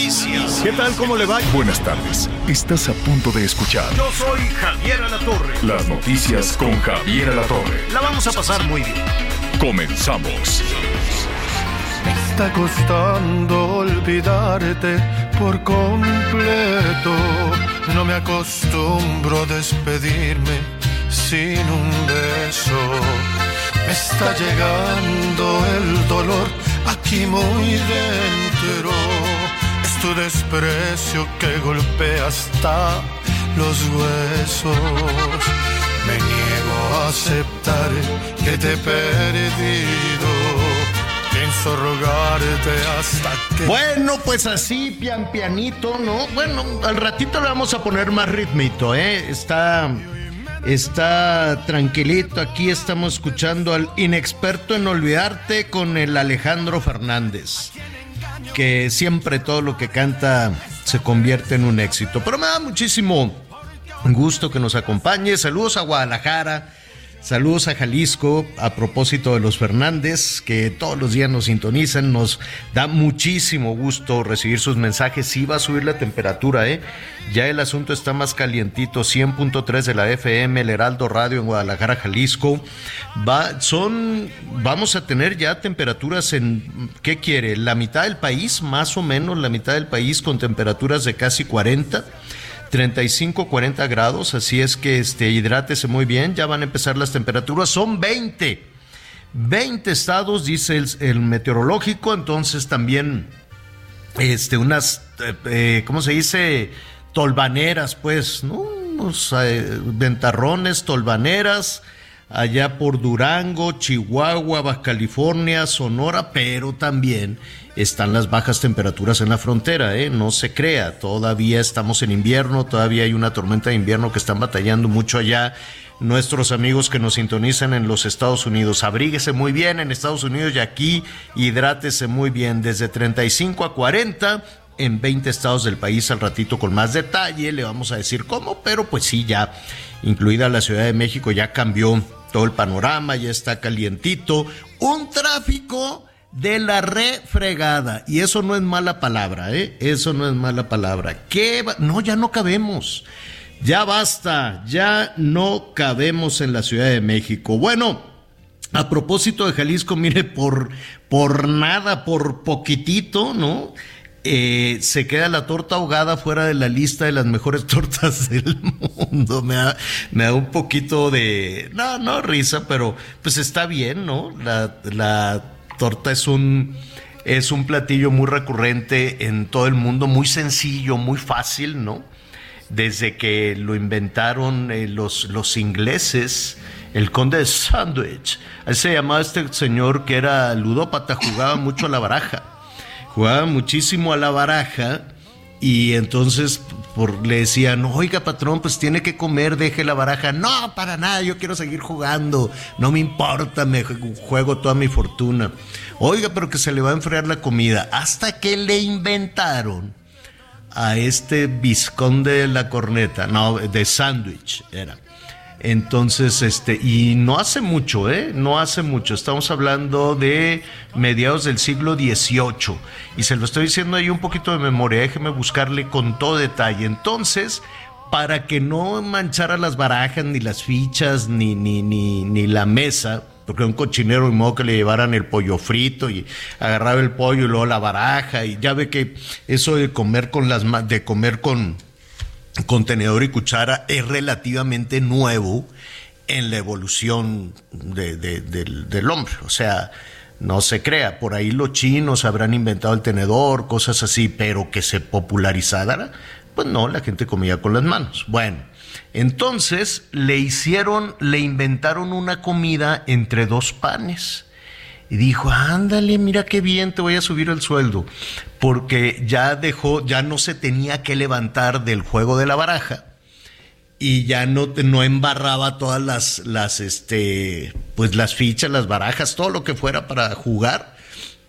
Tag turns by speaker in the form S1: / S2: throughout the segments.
S1: Noticias.
S2: ¿Qué tal? ¿Cómo le va?
S3: Buenas tardes. Estás a punto de escuchar
S2: Yo soy Javier Alatorre.
S3: las noticias con Javier Alatorre.
S2: La vamos a pasar muy bien.
S3: Comenzamos.
S4: Me está costando olvidarte por completo. No me acostumbro a despedirme sin un beso. Me está llegando el dolor aquí muy dentro. Tu desprecio que golpea hasta los huesos. Me niego a aceptar que te he perdido. Pienso rogarte hasta que...
S2: Bueno, pues así, pian pianito, ¿no? Bueno, al ratito le vamos a poner más ritmito, ¿eh? Está, está tranquilito. Aquí estamos escuchando al inexperto en olvidarte con el Alejandro Fernández. Que siempre todo lo que canta se convierte en un éxito. Pero me da muchísimo gusto que nos acompañe. Saludos a Guadalajara. Saludos a Jalisco a propósito de los Fernández que todos los días nos sintonizan. Nos da muchísimo gusto recibir sus mensajes. Sí va a subir la temperatura, ¿eh? Ya el asunto está más calientito. 100.3 de la FM, el Heraldo Radio en Guadalajara, Jalisco. Son, vamos a tener ya temperaturas en, ¿qué quiere? La mitad del país, más o menos la mitad del país con temperaturas de casi 40. 35, 40 grados, así es que este, hidrátese muy bien, ya van a empezar las temperaturas, son 20, 20 estados, dice el, meteorológico, entonces también este, unas, eh, eh, ¿cómo se dice? Tolvaneras, pues, ¿no? Unos eh, ventarrones, tolvaneras, allá por Durango, Chihuahua, Baja California, Sonora, pero también están las bajas temperaturas en la frontera, ¿eh? no se crea, todavía estamos en invierno, todavía hay una tormenta de invierno que están batallando mucho allá nuestros amigos que nos sintonizan en los Estados Unidos. Abríguese muy bien en Estados Unidos y aquí hidrátese muy bien, desde 35 a 40 en 20 estados del país al ratito con más detalle, le vamos a decir cómo, pero pues sí, ya incluida la Ciudad de México, ya cambió todo el panorama, ya está calientito, un tráfico de la refregada. Y eso no es mala palabra, ¿eh? Eso no es mala palabra. ¿Qué va? No, ya no cabemos. Ya basta, ya no cabemos en la Ciudad de México. Bueno, a propósito de Jalisco, mire, por, por nada, por poquitito, ¿no? Eh, se queda la torta ahogada fuera de la lista de las mejores tortas del mundo. Me da, me da un poquito de, no, no risa, pero pues está bien, ¿no? La, la torta es un, es un platillo muy recurrente en todo el mundo, muy sencillo, muy fácil, ¿no? Desde que lo inventaron eh, los, los ingleses, el conde de Sandwich. Se llamaba este señor que era ludópata, jugaba mucho a la baraja. Jugaba muchísimo a la baraja y entonces por, le decían, oiga patrón, pues tiene que comer, deje la baraja. No, para nada, yo quiero seguir jugando, no me importa, me juego toda mi fortuna. Oiga, pero que se le va a enfriar la comida. Hasta que le inventaron a este visconde de la corneta, no, de sándwich era. Entonces, este, y no hace mucho, ¿eh? No hace mucho. Estamos hablando de mediados del siglo XVIII. Y se lo estoy diciendo ahí un poquito de memoria. Déjeme buscarle con todo detalle. Entonces, para que no manchara las barajas, ni las fichas, ni, ni, ni, ni la mesa, porque un cochinero y modo que le llevaran el pollo frito y agarraba el pollo y luego la baraja. Y ya ve que eso de comer con las de comer con contenedor y cuchara es relativamente nuevo en la evolución de- de- del, del hombre. O sea, no se crea. Por ahí los chinos habrán inventado el tenedor, cosas así, pero que se popularizara, pues no, la gente comía con las manos. Bueno, entonces le hicieron, le inventaron una comida entre dos panes. y dijo, ándale, mira qué bien, te voy a subir el sueldo, porque ya dejó, ya no se tenía que levantar del juego de la baraja y ya no, no embarraba todas las, las, este, pues las fichas, las barajas, todo lo que fuera para jugar.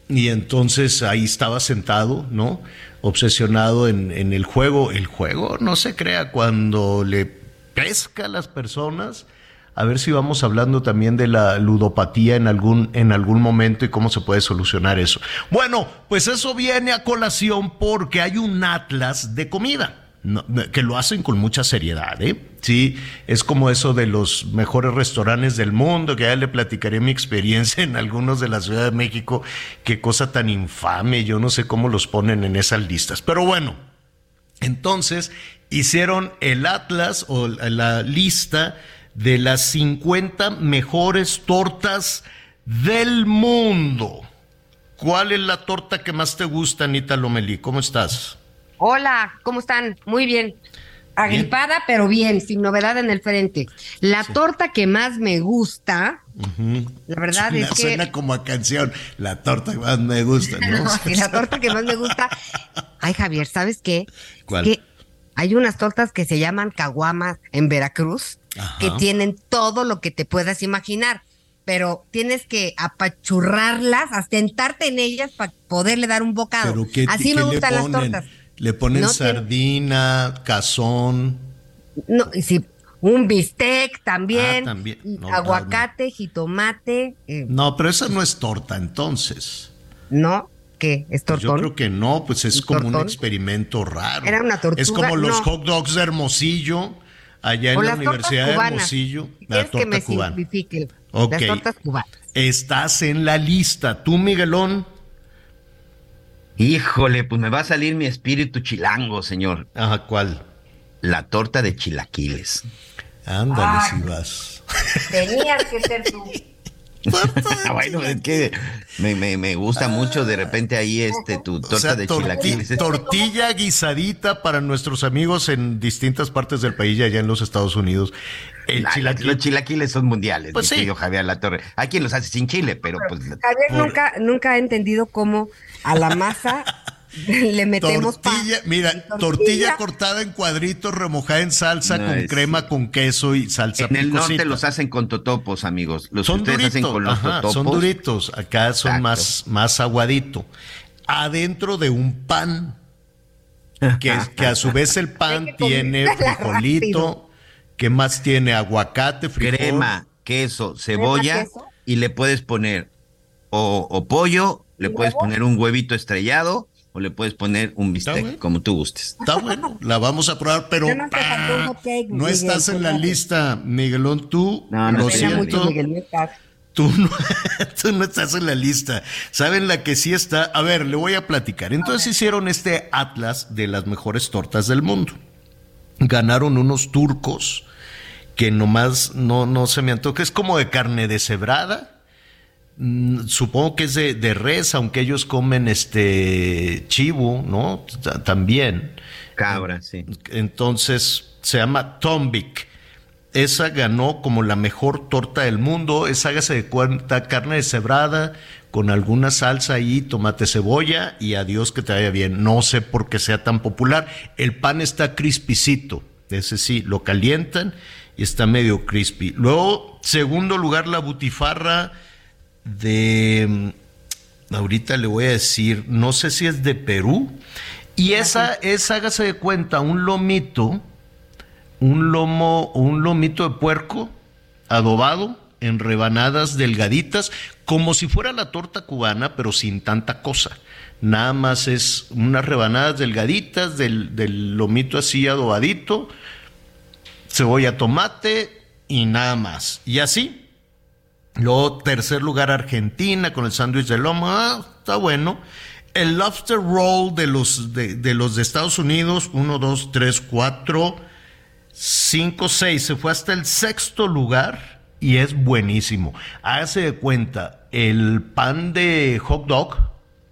S2: Y entonces ahí estaba sentado, ¿no? Obsesionado en, en el juego. El juego no se crea cuando le pesca a las personas a ver si vamos hablando también de la ludopatía en algún, en algún momento y cómo se puede solucionar eso. Bueno, pues eso viene a colación porque hay un atlas de comida. que lo hacen con mucha seriedad, ¿eh? Sí, es como eso de los mejores restaurantes del mundo, que ya le platicaré mi experiencia en algunos de la Ciudad de México, qué cosa tan infame, yo no sé cómo los ponen en esas listas. Pero bueno, entonces hicieron el atlas o la lista de las 50 mejores tortas del mundo. ¿Cuál es la torta que más te gusta, Anita Lomelí? ¿Cómo estás?
S5: Hola, ¿cómo están? Muy bien. Agripada, pero bien, sin novedad en el frente. La torta que más me gusta, la verdad es que.
S2: Suena como a canción, la torta que más me gusta, ¿no?
S5: la torta que más me gusta. Ay, Javier, ¿sabes qué?
S2: ¿Cuál?
S5: Que hay unas tortas que se llaman caguamas en Veracruz que tienen todo lo que te puedas imaginar, pero tienes que apachurrarlas, asentarte en ellas para poderle dar un bocado. Así me gustan las tortas.
S2: Le ponen sardina, cazón.
S5: No, sí, un bistec también, ah, aguacate, jitomate.
S2: Eh. No, pero esa no es torta entonces.
S5: No, ¿qué? ¿Es pues tortón?
S2: yo creo que no, pues es como un experimento raro.
S5: Era una tortuga.
S2: Es como los hot dogs de Hermosillo allá en la Universidad de Hermosillo, la torta
S5: que
S2: cubana.
S5: Las tortas cubanas.
S2: Estás en la lista. ¿Tú, Miguelón?
S6: Híjole, pues me va a salir mi espíritu chilango, señor.
S2: Ajá, ¿cuál?
S6: La torta de chilaquiles.
S2: Ándale, si vas.
S5: Tenías que ser tú.
S6: bueno, es que me, gusta mucho de repente ahí este tu torta de chilaquiles.
S2: Tortilla guisadita para nuestros amigos en distintas partes del país y allá en los Estados Unidos.
S6: Los chilaquiles son mundiales, pues sí. Javier La Torre. Hay quien los hace sin chile, pero pues.
S5: Javier nunca, nunca ha entendido cómo a la masa Le metemos
S2: tortilla, Mira, tortilla. cortada en cuadritos, remojada en salsa con crema, con queso y salsa.
S6: En el norte los hacen con totopos, amigos. Los son ustedes hacen con los totopos.
S2: Son duritos, acá son más, más aguadito. Adentro de un pan, que, que a su vez el pan tiene frijolito, que más tiene aguacate, frijol.
S6: Crema, queso, cebolla y le puedes poner o, o pollo, le puedes poner un huevito estrellado o le puedes poner un bistec, como tú gustes.
S2: Está bueno, la vamos a probar, pero no, estás en la lista, Miguelón. Tú, no, lo siento. Tú no, tú no estás en la lista. ¿Saben la que sí está? A ver, le voy a platicar. Entonces hicieron este atlas de las mejores tortas del mundo. Ganaron unos turcos que nomás no, no se me antoja. Es como de carne deshebrada supongo que es de, res, aunque ellos comen este chivo, ¿no? También.
S6: Cabra, sí.
S2: Entonces se llama Tombik. Esa ganó como la mejor torta del mundo. Es hágase de cuenta carne deshebrada con alguna salsa ahí, tomate, cebolla y adiós que te vaya bien. No sé por qué sea tan popular. El pan está crispicito. Ese sí, lo calientan y está medio crispy. Luego, segundo lugar, la butifarra de, mm, ahorita le voy a decir, no sé si es de Perú, y esa es, hágase de cuenta, un lomito, un lomo, un lomito de puerco adobado en rebanadas delgaditas, como si fuera la torta cubana, pero sin tanta cosa. Nada más es unas rebanadas delgaditas del, del lomito así adobadito, cebolla, tomate y nada más. Y así, Luego, tercer lugar, Argentina con el sándwich de lomo. Ah, está bueno. El lobster roll de los de, los de Estados Unidos, uno, dos, tres, cuatro, cinco, seis. Se fue hasta el sexto lugar y es buenísimo. Hágase de cuenta, el pan de hot dog,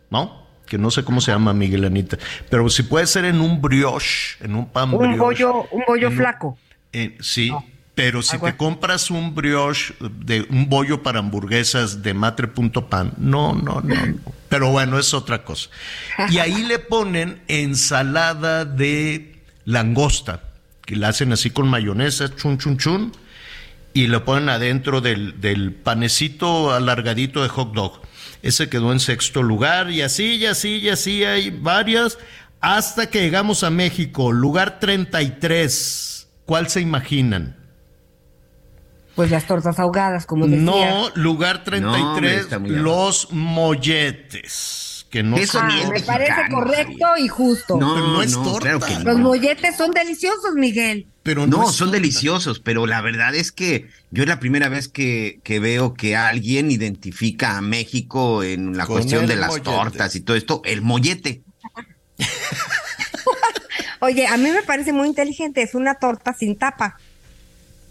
S2: ¿no? Que no sé cómo se llama, Miguel Anita. Pero si puede ser en un brioche, en un pan
S5: un Bollo, un bollo flaco.
S2: sí Pero si te compras un brioche de un bollo para hamburguesas de matre.pan, no, no, no, no. Pero bueno, es otra cosa. Y ahí le ponen ensalada de langosta, que la hacen así con mayonesa, chun, chun, chun, y lo ponen adentro del, del panecito alargadito de hot dog. Ese quedó en sexto lugar, y así, y así, y así hay varias, hasta que llegamos a México, lugar 33. ¿Cuál se imaginan?
S5: Pues las tortas ahogadas, como decía.
S2: No, lugar 33, los molletes. Que no
S5: Eso ah, me parece correcto y justo.
S2: No, pero no es torta.
S5: Los molletes son deliciosos, Miguel.
S6: Pero no, son deliciosos, pero la verdad es que yo es la primera vez que, que veo que alguien identifica a México en la cuestión de las tortas y todo esto, el mollete.
S5: Oye, a mí me parece muy inteligente, es una torta sin tapa.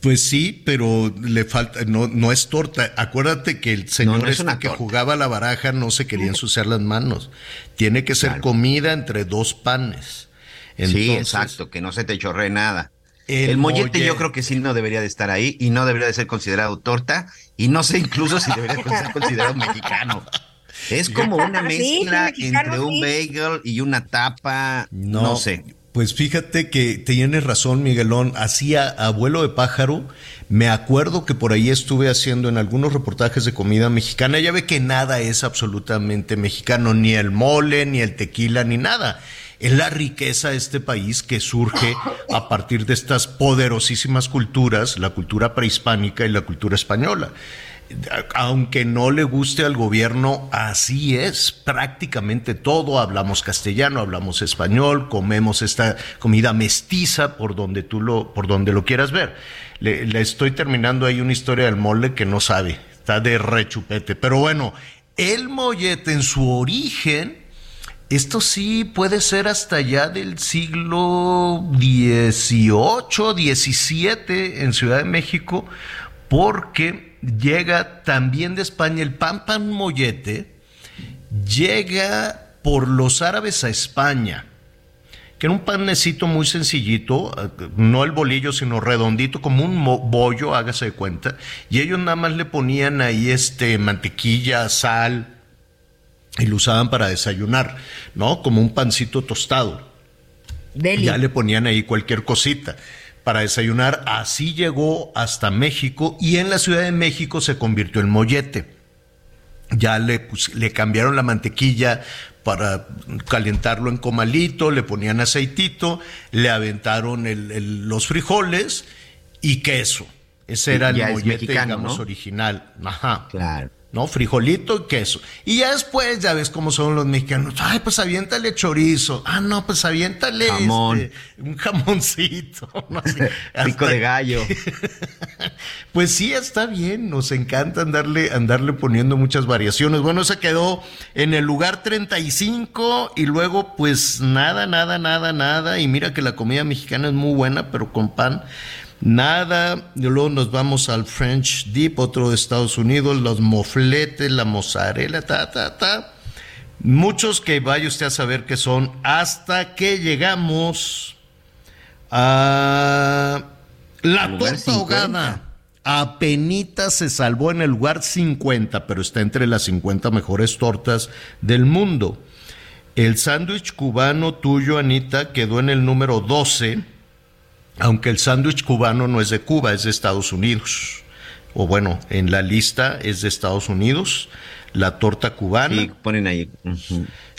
S2: Pues sí, pero le falta, no, no es torta. Acuérdate que el señor este que jugaba la baraja no se quería ensuciar las manos. Tiene que ser comida entre dos panes.
S6: sí, exacto, que no se te chorre nada. El, mollete, yo creo que sí no debería de estar ahí y no debería de ser considerado torta y no sé incluso si debería de ser considerado mexicano. Es como una mezcla entre un bagel y una tapa, no sé.
S2: Pues fíjate que tienes razón, Miguelón. Hacía abuelo de pájaro. Me acuerdo que por ahí estuve haciendo en algunos reportajes de comida mexicana. Ya ve que nada es absolutamente mexicano, ni el mole, ni el tequila, ni nada. Es la riqueza de este país que surge a partir de estas poderosísimas culturas, la cultura prehispánica y la cultura española aunque no le guste al gobierno, así es. Prácticamente todo hablamos castellano, hablamos español, comemos esta comida mestiza por donde tú lo, por donde lo quieras ver. Le, estoy terminando ahí una historia del mole que no sabe, está de rechupete. Pero bueno, el mollete en su origen, esto sí puede ser hasta allá del siglo XVIII, XVII en Ciudad de México, porque llega también de España el pan pan mollete, llega por los árabes a España, que era un panecito muy sencillito, no el bolillo, sino redondito, como un bollo, hágase de cuenta, y ellos nada más le ponían ahí este mantequilla, sal, y lo usaban para desayunar, ¿no? Como un pancito tostado. Ya le ponían ahí cualquier cosita para desayunar. Así llegó hasta México y en la Ciudad de México se convirtió en mollete. Ya le, pues, le cambiaron la mantequilla para calentarlo en comalito, le ponían aceitito, le aventaron los frijoles y queso. Ese era el mollete, digamos, original. Ajá. Claro. ¿No? Frijolito y queso. Y ya después, ya ves cómo son los mexicanos. Ay, pues aviéntale chorizo. Ah, no, pues aviéntale Jamón. Este, un jamoncito.
S6: Pico de gallo.
S2: pues sí, está bien. Nos encanta andarle, andarle poniendo muchas variaciones. Bueno, se quedó en el lugar 35 y luego, pues nada, nada, nada, nada. Y mira que la comida mexicana es muy buena, pero con pan nada. Y luego nos vamos al French Dip, otro de Estados Unidos, los mofletes, la mozzarella, ta, ta, ta. Muchos que vaya usted a saber qué son, hasta que llegamos a la torta ahogada. Apenita se salvó en el lugar 50, pero está entre las 50 mejores tortas del mundo. El sándwich cubano tuyo, Anita, quedó en el número 12 aunque el sándwich cubano no es de Cuba, es de Estados Unidos. O bueno, en la lista es de Estados Unidos. La torta cubana.
S6: Sí, ponen ahí.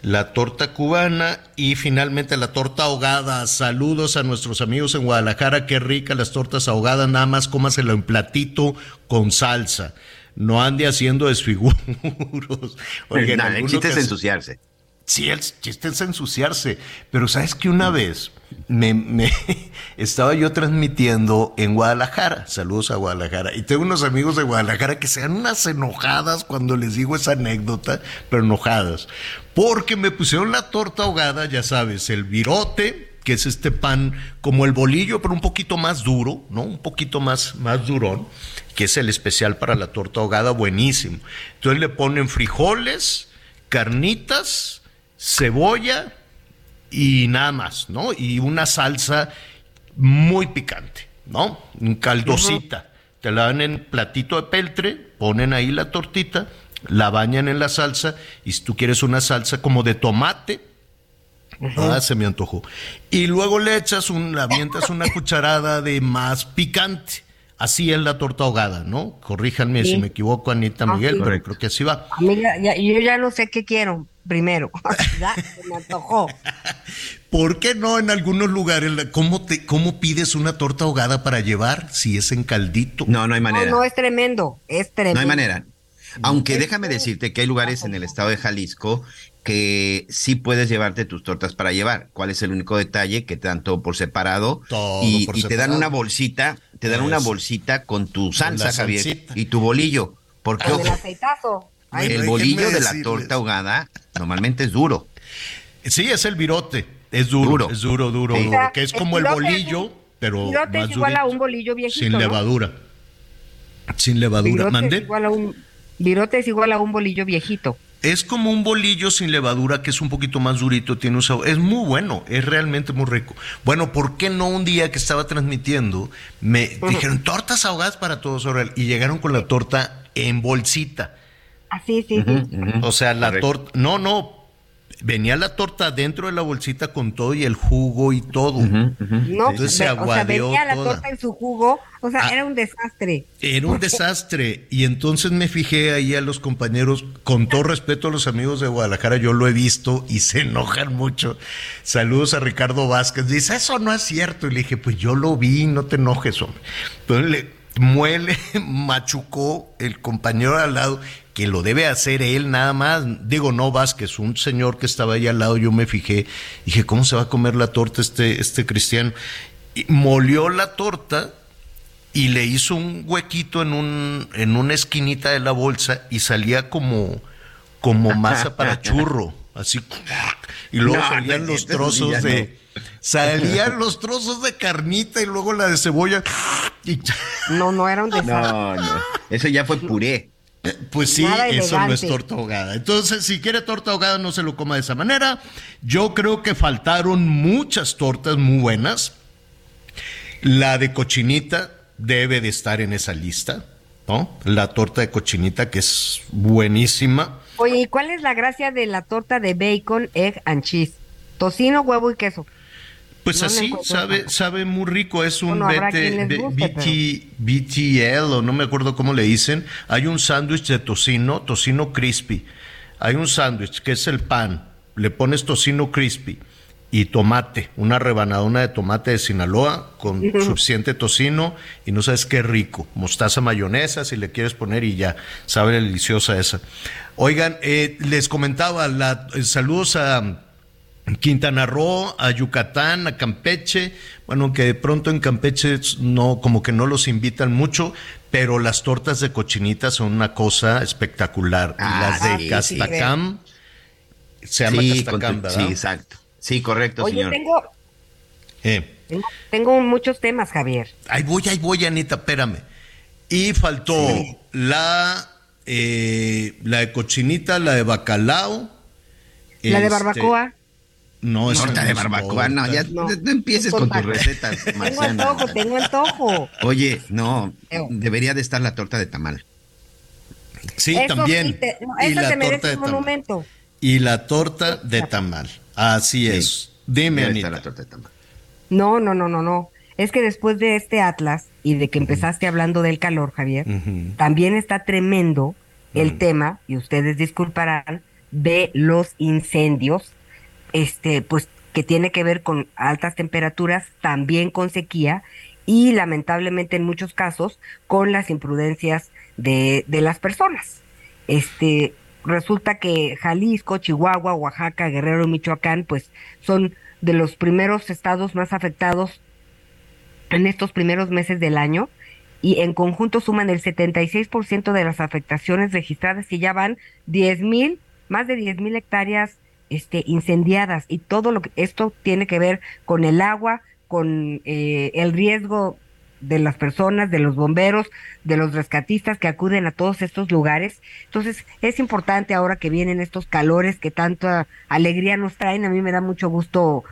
S2: La torta cubana y finalmente la torta ahogada. Saludos a nuestros amigos en Guadalajara. Qué rica las tortas ahogadas. Nada más cómaselo en platito con salsa. No ande haciendo desfiguros.
S6: Oigan, el chiste es ensuciarse.
S2: Sí, el chiste es ensuciarse. Pero sabes que una vez me, estaba yo transmitiendo en Guadalajara. Saludos a Guadalajara. Y tengo unos amigos de Guadalajara que sean unas enojadas cuando les digo esa anécdota, pero enojadas. Porque me pusieron la torta ahogada, ya sabes, el virote, que es este pan como el bolillo, pero un poquito más duro, ¿no? Un poquito más, más durón, que es el especial para la torta ahogada, buenísimo. Entonces le ponen frijoles, carnitas, cebolla y nada más, ¿no? Y una salsa muy picante, ¿no? Caldosita. Te la dan en platito de peltre, ponen ahí la tortita, la bañan en la salsa y si tú quieres una salsa como de tomate, ah, se me antojó. Y luego le echas un, le avientas una cucharada de más picante. Así es la torta ahogada, ¿no? Corríjanme si me equivoco, Anita Miguel, pero creo que así va.
S5: yo ya no sé qué quiero primero. ya me antojó.
S2: ¿Por qué no en algunos lugares? ¿Cómo, te, ¿Cómo pides una torta ahogada para llevar si es en caldito?
S6: No, no hay manera.
S5: No, no, es tremendo, es tremendo.
S6: No hay manera. Aunque déjame decirte que hay lugares en el estado de Jalisco que sí puedes llevarte tus tortas para llevar. ¿Cuál es el único detalle? Que te dan todo por separado y, te dan una bolsita, te dan una bolsita con tu salsa, Javier, y tu bolillo. Porque
S5: el aceitazo.
S6: el bolillo de la torta ahogada normalmente es duro.
S2: Sí, es el virote. Es duro, es duro, duro, que es como el, bolillo, pero
S5: más es igual a un bolillo viejito,
S2: sin levadura. Sin levadura, ¿mande?
S5: virote es igual a un bolillo viejito.
S2: Es como un bolillo sin levadura que es un poquito más durito, tiene un sabor. Es muy bueno, es realmente muy rico. Bueno, ¿por qué no un día que estaba transmitiendo me dijeron tortas ahogadas para todos y llegaron con la torta en bolsita?
S5: Así, sí, sí.
S2: O sea, la torta, no, no, venía la torta dentro de la bolsita con todo y el jugo y todo.
S5: No, Entonces se o sea, venía la torta en su jugo, o sea, ah. era un desastre.
S2: Era un desastre. Y entonces me fijé ahí a los compañeros, con todo respeto a los amigos de Guadalajara, yo lo he visto y se enojan mucho. Saludos a Ricardo Vázquez. Dice, eso no es cierto. Y le dije, pues yo lo vi, no te enojes, hombre. Entonces le muele, machucó el compañero al lado que lo debe hacer él nada más. Digo, no Vázquez, un señor que estaba ahí al lado, yo me fijé, dije, ¿cómo se va a comer la torta este, este cristiano? Y molió la torta y le hizo un huequito en, un, en una esquinita de la bolsa y salía como, como masa para churro, así. Y luego salían los trozos de... Salían los trozos de carnita y luego la de cebolla.
S5: No, no era un desastre.
S6: No, no. Eso ya fue puré.
S2: Pues sí, eso no es torta ahogada. Entonces, si quiere torta ahogada, no se lo coma de esa manera. Yo creo que faltaron muchas tortas muy buenas. La de cochinita debe de estar en esa lista, ¿no? La torta de cochinita que es buenísima.
S5: Oye, ¿y cuál es la gracia de la torta de bacon, egg and cheese? Tocino, huevo y queso.
S2: Pues así, sabe, sabe muy rico, es un BTL o no me acuerdo cómo le dicen. Hay un sándwich de tocino, tocino crispy. Hay un sándwich que es el pan, le pones tocino crispy y tomate, una rebanadona de tomate de Sinaloa con suficiente tocino y no sabes qué rico. Mostaza mayonesa si le quieres poner y ya, sabe deliciosa esa. Oigan, eh, les comentaba, la, eh, saludos a Quintana Roo, a Yucatán, a Campeche, bueno, que de pronto en Campeche no, como que no los invitan mucho, pero las tortas de cochinita son una cosa espectacular. y ah, las de Castacam, se llama Castacam, ¿verdad?
S6: Sí, exacto. Sí, correcto,
S5: Oye,
S6: señor.
S5: Tengo, eh. tengo, muchos temas, Javier.
S2: Ahí voy, ahí voy, Anita, espérame. Y faltó la, eh, la de cochinita, la de bacalao.
S5: La de este, barbacoa.
S6: No, es torta de barbacoa, no, ya no, empieces con tus recetas.
S5: tengo antojo, tengo antojo.
S6: Oye, no, debería de estar la torta de tamal.
S2: Sí, también.
S5: y la torta de monumento.
S2: Y la torta de tamal. Así es. Dime, Anita. La torta de tamal.
S5: No, no, no, no, no. Es que después de este Atlas y de que empezaste hablando del calor, Javier, también está tremendo el tema, y ustedes disculparán, de los incendios este, pues que tiene que ver con altas temperaturas, también con sequía y lamentablemente en muchos casos con las imprudencias de, de las personas. Este, resulta que Jalisco, Chihuahua, Oaxaca, Guerrero y Michoacán, pues son de los primeros estados más afectados en estos primeros meses del año y en conjunto suman el 76% de las afectaciones registradas y ya van 10 mil, más de 10 mil hectáreas este, incendiadas y todo lo que esto tiene que ver con el agua, con eh, el riesgo de las personas, de los bomberos, de los rescatistas que acuden a todos estos lugares. Entonces, es importante ahora que vienen estos calores que tanta alegría nos traen. A mí me da mucho gusto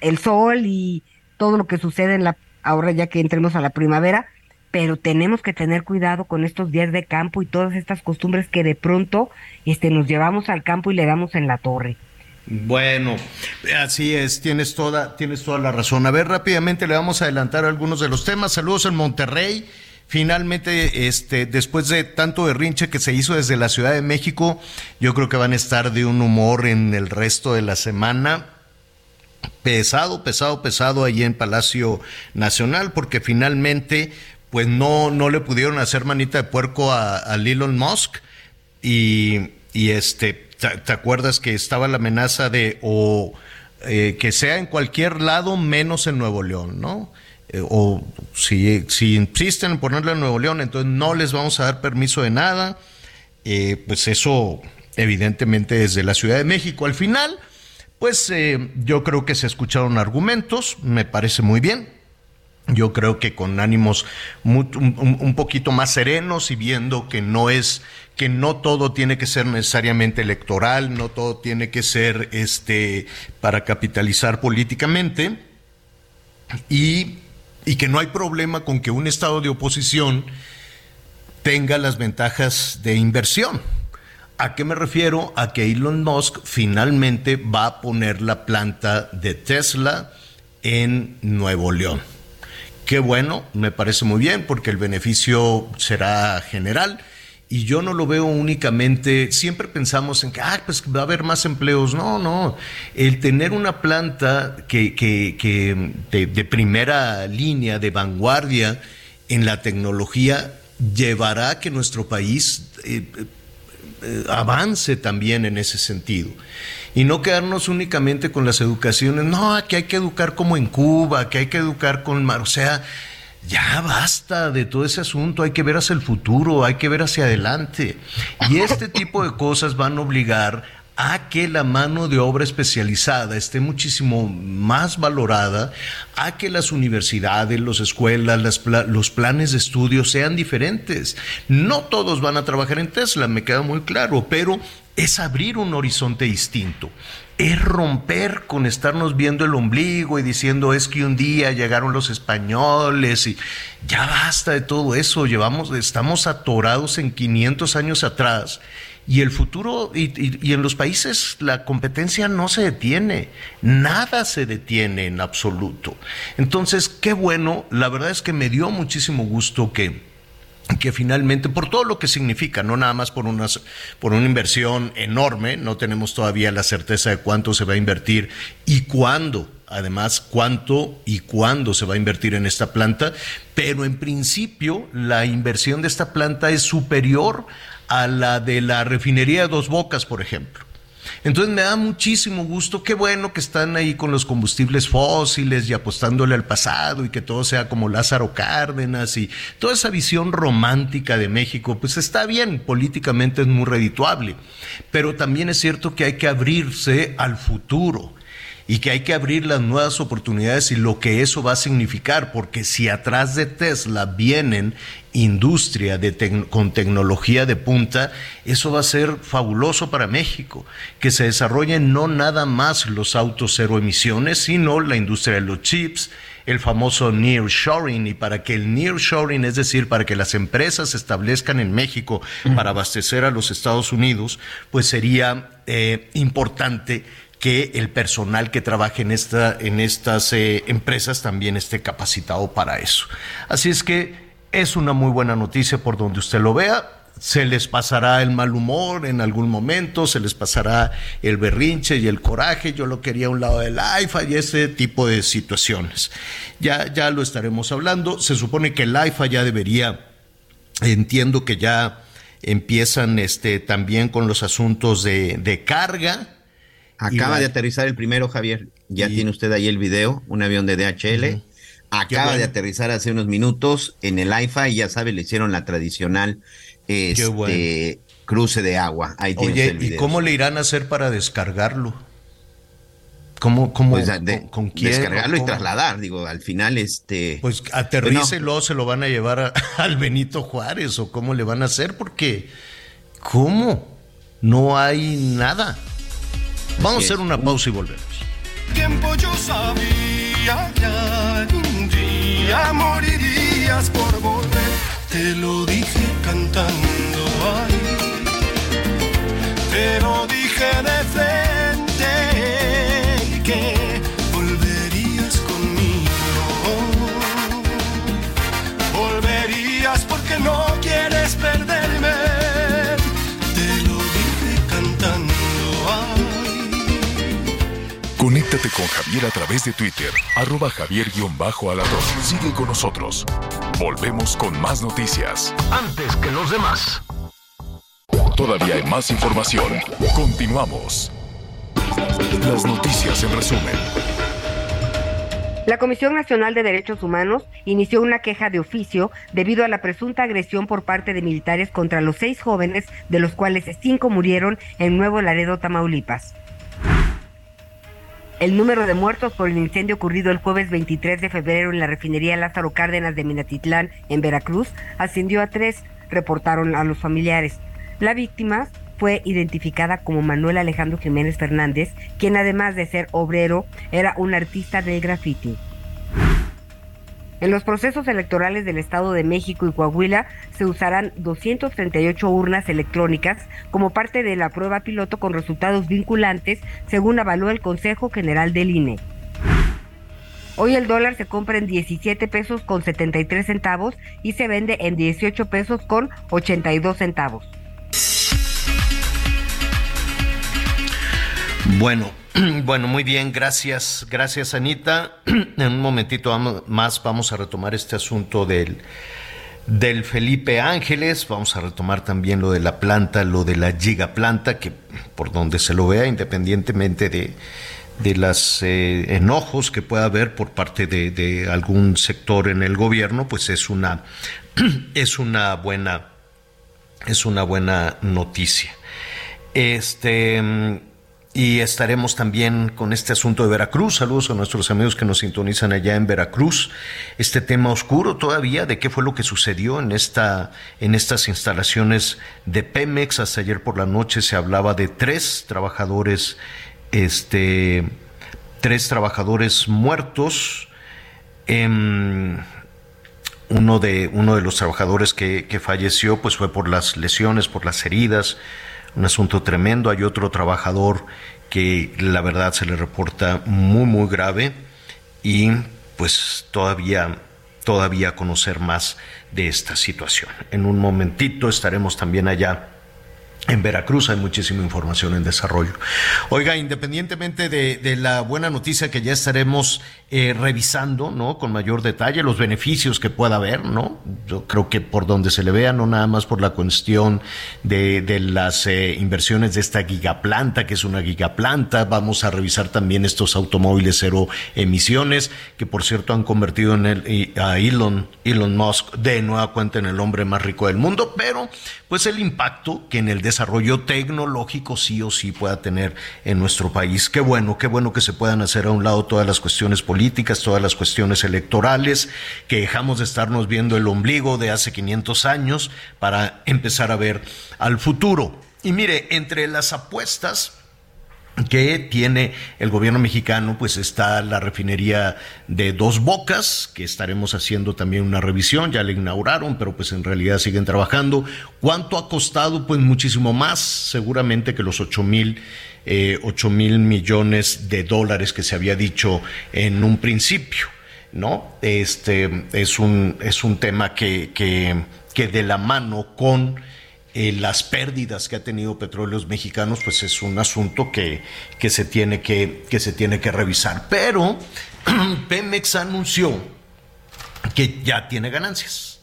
S5: el sol y todo lo que sucede en la ahora ya que entremos a la primavera, pero tenemos que tener cuidado con estos días de campo y todas estas costumbres que de pronto este, nos llevamos al campo y le damos en la torre.
S2: Bueno, así es, tienes toda, tienes toda la razón. A ver, rápidamente le vamos a adelantar algunos de los temas. Saludos en Monterrey. Finalmente, este, después de tanto berrinche que se hizo desde la Ciudad de México, yo creo que van a estar de un humor en el resto de la semana. Pesado, pesado, pesado ahí en Palacio Nacional, porque finalmente, pues no, no le pudieron hacer manita de puerco a, a Elon Musk. Y, y este, ¿te, acuerdas que estaba la amenaza de o eh, que sea en cualquier lado menos en Nuevo León, ¿no? Eh, o si, si insisten en ponerle en Nuevo León, entonces no les vamos a dar permiso de nada. Eh, pues eso, evidentemente, desde la Ciudad de México. Al final, pues yo creo que se escucharon argumentos, me parece muy bien. Yo creo que con ánimos un, poquito más serenos y viendo que no es que no todo tiene que ser necesariamente electoral, no todo tiene que ser este para capitalizar políticamente y y que no hay problema con que un Estado de oposición tenga las ventajas de inversión. ¿A qué me refiero? A que Elon Musk finalmente va a poner la planta de Tesla en Nuevo León. Qué bueno, me parece muy bien porque el beneficio será general y yo no lo veo únicamente, siempre pensamos en que, ah, pues va a haber más empleos. No, no. El tener una planta que, que, de, primera línea, de vanguardia en la tecnología, llevará a que nuestro país eh, eh, avance también en ese sentido. Y no quedarnos únicamente con las educaciones, no, que hay que educar como en Cuba, que hay que educar con, o sea, ya basta de todo ese asunto, hay que ver hacia el futuro, hay que ver hacia adelante. Y este tipo de cosas van a obligar a que la mano de obra especializada esté muchísimo más valorada, a que las universidades, las escuelas, los planes de estudio sean diferentes. No todos van a trabajar en Tesla, me queda muy claro, pero es abrir un horizonte distinto es romper con estarnos viendo el ombligo y diciendo es que un día llegaron los españoles y ya basta de todo eso, llevamos, estamos atorados en 500 años atrás y el futuro y, en los países la competencia no se detiene, nada se detiene en absoluto. Entonces, qué bueno, la verdad es que me dio muchísimo gusto que que finalmente, por todo lo que significa, no nada más por, unas, por una inversión enorme, no tenemos todavía la certeza de cuánto se va a invertir y cuándo, además, cuánto y cuándo se va a invertir en esta planta, pero en principio la inversión de esta planta es superior a la de la refinería de Dos Bocas, por ejemplo. Entonces me da muchísimo gusto, qué bueno que están ahí con los combustibles fósiles y apostándole al pasado y que todo sea como Lázaro Cárdenas y toda esa visión romántica de México, pues está bien, políticamente es muy redituable, pero también es cierto que hay que abrirse al futuro y que hay que abrir las nuevas oportunidades y lo que eso va a significar, porque si atrás de Tesla vienen industria con tecnología de punta, eso va a ser fabuloso para México, que se desarrollen no nada más los autos cero emisiones, sino la industria de los chips, el famoso nearshoring y para que el nearshoring, es decir, para que las empresas se establezcan en México para abastecer a los Estados Unidos, pues sería eh, importante que el personal que trabaje en, esta, en estas eh, empresas también esté capacitado para eso. Así es que es una muy buena noticia por donde usted lo vea. Se les pasará el mal humor en algún momento, se les pasará el berrinche y el coraje. Yo lo quería a un lado del IFA y ese tipo de situaciones. Ya, ya lo estaremos hablando. Se supone que el IFA ya debería, entiendo que ya empiezan este, también con los asuntos de, de carga
S6: Acaba de aterrizar el primero, Javier. Ya tiene usted ahí el video, un avión de DHL. Acaba de aterrizar hace unos minutos en el AIFA y ya sabe, le hicieron la tradicional este, cruce de agua. Ahí
S2: Oye, el video. ¿y cómo le irán a hacer para descargarlo? ¿Cómo, cómo,
S6: pues, con, quién? Descargarlo y trasladar, digo, al final este...
S2: Pues aterrícelo, se lo van a llevar al Benito Juárez o cómo le van a hacer porque, ¿cómo? No hay nada. Vamos a hacer una pausa y volvemos. Tiempo yo sabía
S4: ya algún día morirías por volver. Te lo dije cantando ahí, te lo dije de frente que volverías conmigo. Volverías porque no quieres perderme.
S3: Conéctate con Javier a través de Twitter, arroba javier-alador. Sigue con nosotros. Volvemos con más noticias.
S1: Antes que los demás.
S3: Todavía hay más información. Continuamos. Las noticias en resumen.
S5: La Comisión Nacional de Derechos Humanos inició una queja de oficio debido a la presunta agresión por parte de militares contra los seis jóvenes, de los cuales cinco murieron en Nuevo Laredo, Tamaulipas. El número de muertos por el incendio ocurrido el jueves 23 de febrero en la refinería Lázaro Cárdenas de Minatitlán, en Veracruz, ascendió a tres, reportaron a los familiares. La víctima fue identificada como Manuel Alejandro Jiménez Fernández, quien además de ser obrero, era un artista del graffiti. En los procesos electorales del Estado de México y Coahuila se usarán 238 urnas electrónicas como parte de la prueba piloto con resultados vinculantes, según avaló el Consejo General del INE. Hoy el dólar se compra en 17 pesos con 73 centavos y se vende en 18 pesos con 82 centavos.
S2: Bueno, bueno, muy bien, gracias, gracias Anita. En un momentito más vamos a retomar este asunto del, del Felipe Ángeles, vamos a retomar también lo de la planta, lo de la gigaplanta, que por donde se lo vea, independientemente de, de los eh, enojos que pueda haber por parte de, de, algún sector en el gobierno, pues es una, es una buena, es una buena noticia. Este y estaremos también con este asunto de Veracruz. Saludos a nuestros amigos que nos sintonizan allá en Veracruz. Este tema oscuro todavía de qué fue lo que sucedió en esta en estas instalaciones de Pemex. Hasta ayer por la noche se hablaba de tres trabajadores, este, tres trabajadores muertos. Em, uno de uno de los trabajadores que, que falleció, pues fue por las lesiones, por las heridas un asunto tremendo. Hay otro trabajador que la verdad se le reporta muy, muy grave y pues todavía todavía conocer más de esta situación. En un momentito estaremos también allá en Veracruz hay muchísima información en desarrollo. Oiga, independientemente de, la buena noticia que ya estaremos eh, revisando, ¿no? Con mayor detalle, los beneficios que pueda haber, ¿no? Yo creo que por donde se le vea, no nada más por la cuestión de, las eh, inversiones de esta gigaplanta, que es una gigaplanta, vamos a revisar también estos automóviles cero emisiones, que por cierto han convertido en el, a Elon, Elon Musk de nueva cuenta en el hombre más rico del mundo, pero pues el impacto que en el desarrollo tecnológico sí o sí pueda tener en nuestro país. Qué bueno, qué bueno que se puedan hacer a un lado todas las cuestiones políticas, todas las cuestiones electorales, que dejamos de estarnos viendo el ombligo de hace 500 años para empezar a ver al futuro. Y mire, entre las apuestas, que tiene el gobierno mexicano, pues está la refinería de Dos Bocas, que estaremos haciendo también una revisión, ya la inauguraron, pero pues en realidad siguen trabajando. ¿Cuánto ha costado? Pues muchísimo más, seguramente que los ocho mil, eh, ocho mil millones de dólares que se había dicho en un principio, ¿no? Este es un, es un tema que, que, que de la mano con eh, las pérdidas que ha tenido Petróleos Mexicanos, pues es un asunto que, que, se, tiene que, que se tiene que revisar. Pero Pemex anunció que ya tiene ganancias,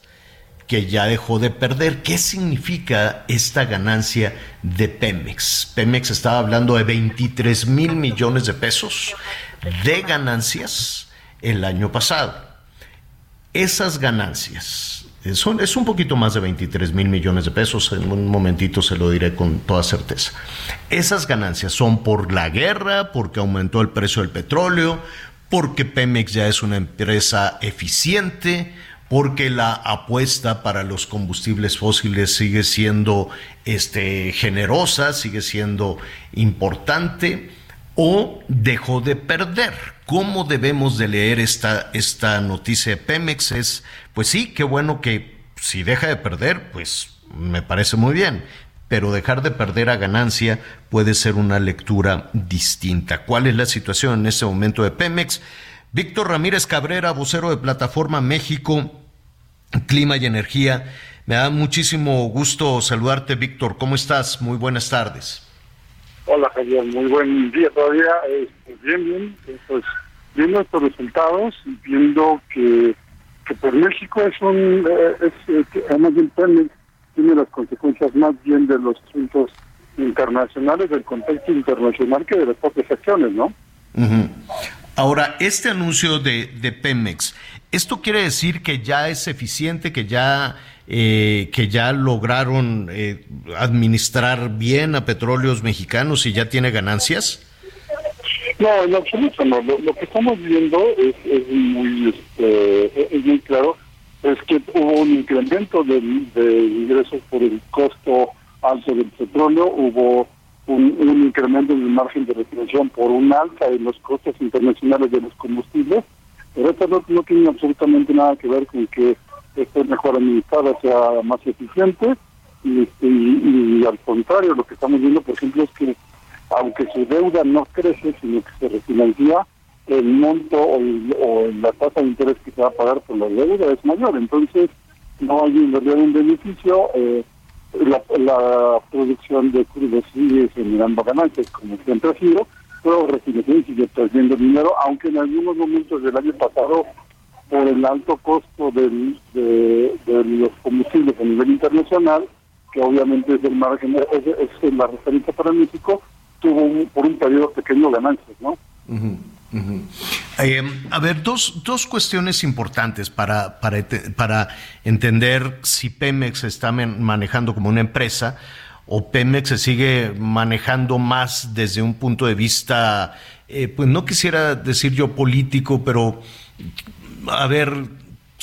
S2: que ya dejó de perder. ¿Qué significa esta ganancia de Pemex? Pemex estaba hablando de 23 mil millones de pesos de ganancias el año pasado. Esas ganancias es un poquito más de 23 mil millones de pesos, en un momentito se lo diré con toda certeza. Esas ganancias son por la guerra, porque aumentó el precio del petróleo, porque Pemex ya es una empresa eficiente, porque la apuesta para los combustibles fósiles sigue siendo este, generosa, sigue siendo importante o dejó de perder. ¿Cómo debemos de leer esta, esta noticia de Pemex? Es, pues sí, qué bueno que si deja de perder, pues me parece muy bien, pero dejar de perder a ganancia puede ser una lectura distinta. ¿Cuál es la situación en este momento de Pemex? Víctor Ramírez Cabrera, vocero de Plataforma México, Clima y Energía. Me da muchísimo gusto saludarte, Víctor. ¿Cómo estás? Muy buenas tardes.
S7: Hola, Javier. Muy buen día todavía. Este, bien, bien. Pues viendo estos resultados y viendo que, que por México es un... Eh, es, además del tiene las consecuencias más bien de los asuntos internacionales, del contexto internacional, que de las propias acciones, ¿no?
S2: Ahora, este anuncio de, de, Pemex, ¿esto quiere decir que ya es eficiente, que ya, eh, que ya lograron eh, administrar bien a petróleos mexicanos y ya tiene ganancias?
S7: No, en absoluto no. Lo, que estamos viendo es, es muy, este, claro, es que hubo un incremento de, ingresos por el costo alto del petróleo, hubo un, incremento en el margen de refinación por un alza en los costos internacionales de los combustibles, pero esto no, tiene absolutamente nada que ver con que esté mejor administrada, sea más eficiente, este, y, y, al contrario, lo que estamos viendo, por ejemplo, es que aunque su deuda no crece, sino que se refinancia, el monto o, la tasa de interés que se va a pagar por la deuda es mayor. Entonces, no hay en realidad un beneficio. Eh, la, producción de crudo sigue generando ganancias, como siempre ha sido, pero refinación sigue perdiendo dinero, aunque en algunos momentos del año pasado, por el alto costo del, de, los combustibles a nivel internacional, que obviamente es el margen, es, la referencia para México, tuvo por un periodo pequeño ganancias, ¿no?
S2: Eh, a ver, dos, dos cuestiones importantes para, para, para entender si Pemex se está manejando como una empresa o Pemex se sigue manejando más desde un punto de vista, eh, pues no quisiera decir yo político, pero a ver,